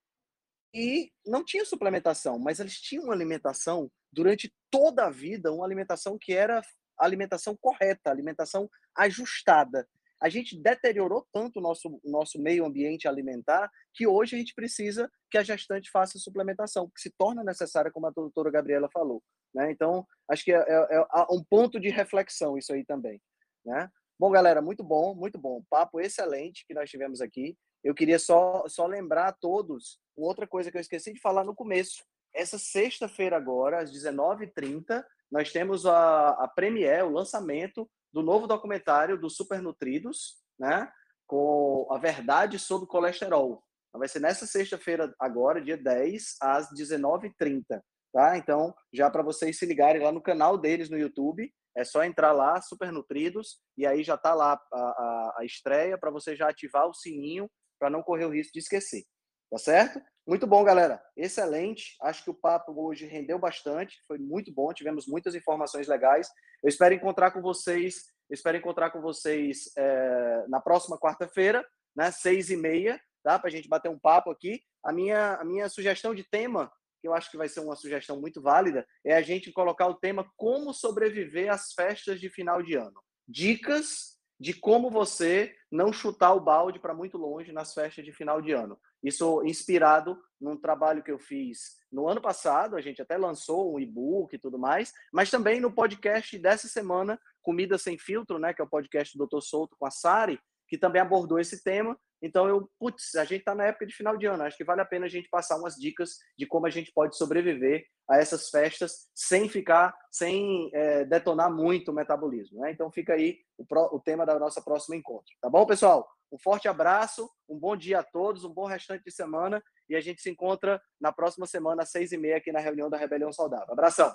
e não tinha suplementação, mas eles tinham uma alimentação durante toda a vida, uma alimentação que era alimentação correta, alimentação ajustada. A gente deteriorou tanto o nosso, nosso meio ambiente alimentar que hoje a gente precisa que a gestante faça suplementação, que se torna necessária, como a doutora Gabriela falou. Né? Então, acho que é, é, é um ponto de reflexão isso aí também. Né? Bom, galera, muito bom, muito bom. Papo excelente que nós tivemos aqui. Eu queria só, só lembrar a todos outra coisa que eu esqueci de falar no começo. Essa sexta-feira agora, às 19h30, nós temos a, a premiere, o lançamento do novo documentário do Super Nutridos, né? Com a verdade sobre o colesterol. Então, vai ser nessa sexta-feira agora, dia 10, às 19h30, tá? Então, já para vocês se ligarem lá no canal deles no YouTube, é só entrar lá, Super Nutridos, e aí já tá lá a, a, a estreia para você já ativar o sininho para não correr o risco de esquecer. Tá certo? Muito bom, galera. Excelente. Acho que o papo hoje rendeu bastante. Foi muito bom. Tivemos muitas informações legais. Eu espero encontrar com vocês. espero encontrar com vocês é, na próxima quarta-feira, né? Seis e meia, tá? Para a gente bater um papo aqui. A minha, a minha sugestão de tema, que eu acho que vai ser uma sugestão muito válida, é a gente colocar o tema como sobreviver às festas de final de ano. Dicas de como você não chutar o balde para muito longe nas festas de final de ano. Isso inspirado num trabalho que eu fiz no ano passado, a gente até lançou um e-book e tudo mais, mas também no podcast dessa semana, Comida Sem Filtro, né, que é o podcast do Dr. Souto com a Sari, que também abordou esse tema. Então eu, putz, a gente está na época de final de ano, acho que vale a pena a gente passar umas dicas de como a gente pode sobreviver a essas festas sem ficar, sem é, detonar muito o metabolismo. Né? Então fica aí o, pro, o tema da nossa próxima encontro. Tá bom, pessoal? Um forte abraço, um bom dia a todos, um bom restante de semana e a gente se encontra na próxima semana às seis e meia aqui na reunião da Rebelião Saudável. Abração!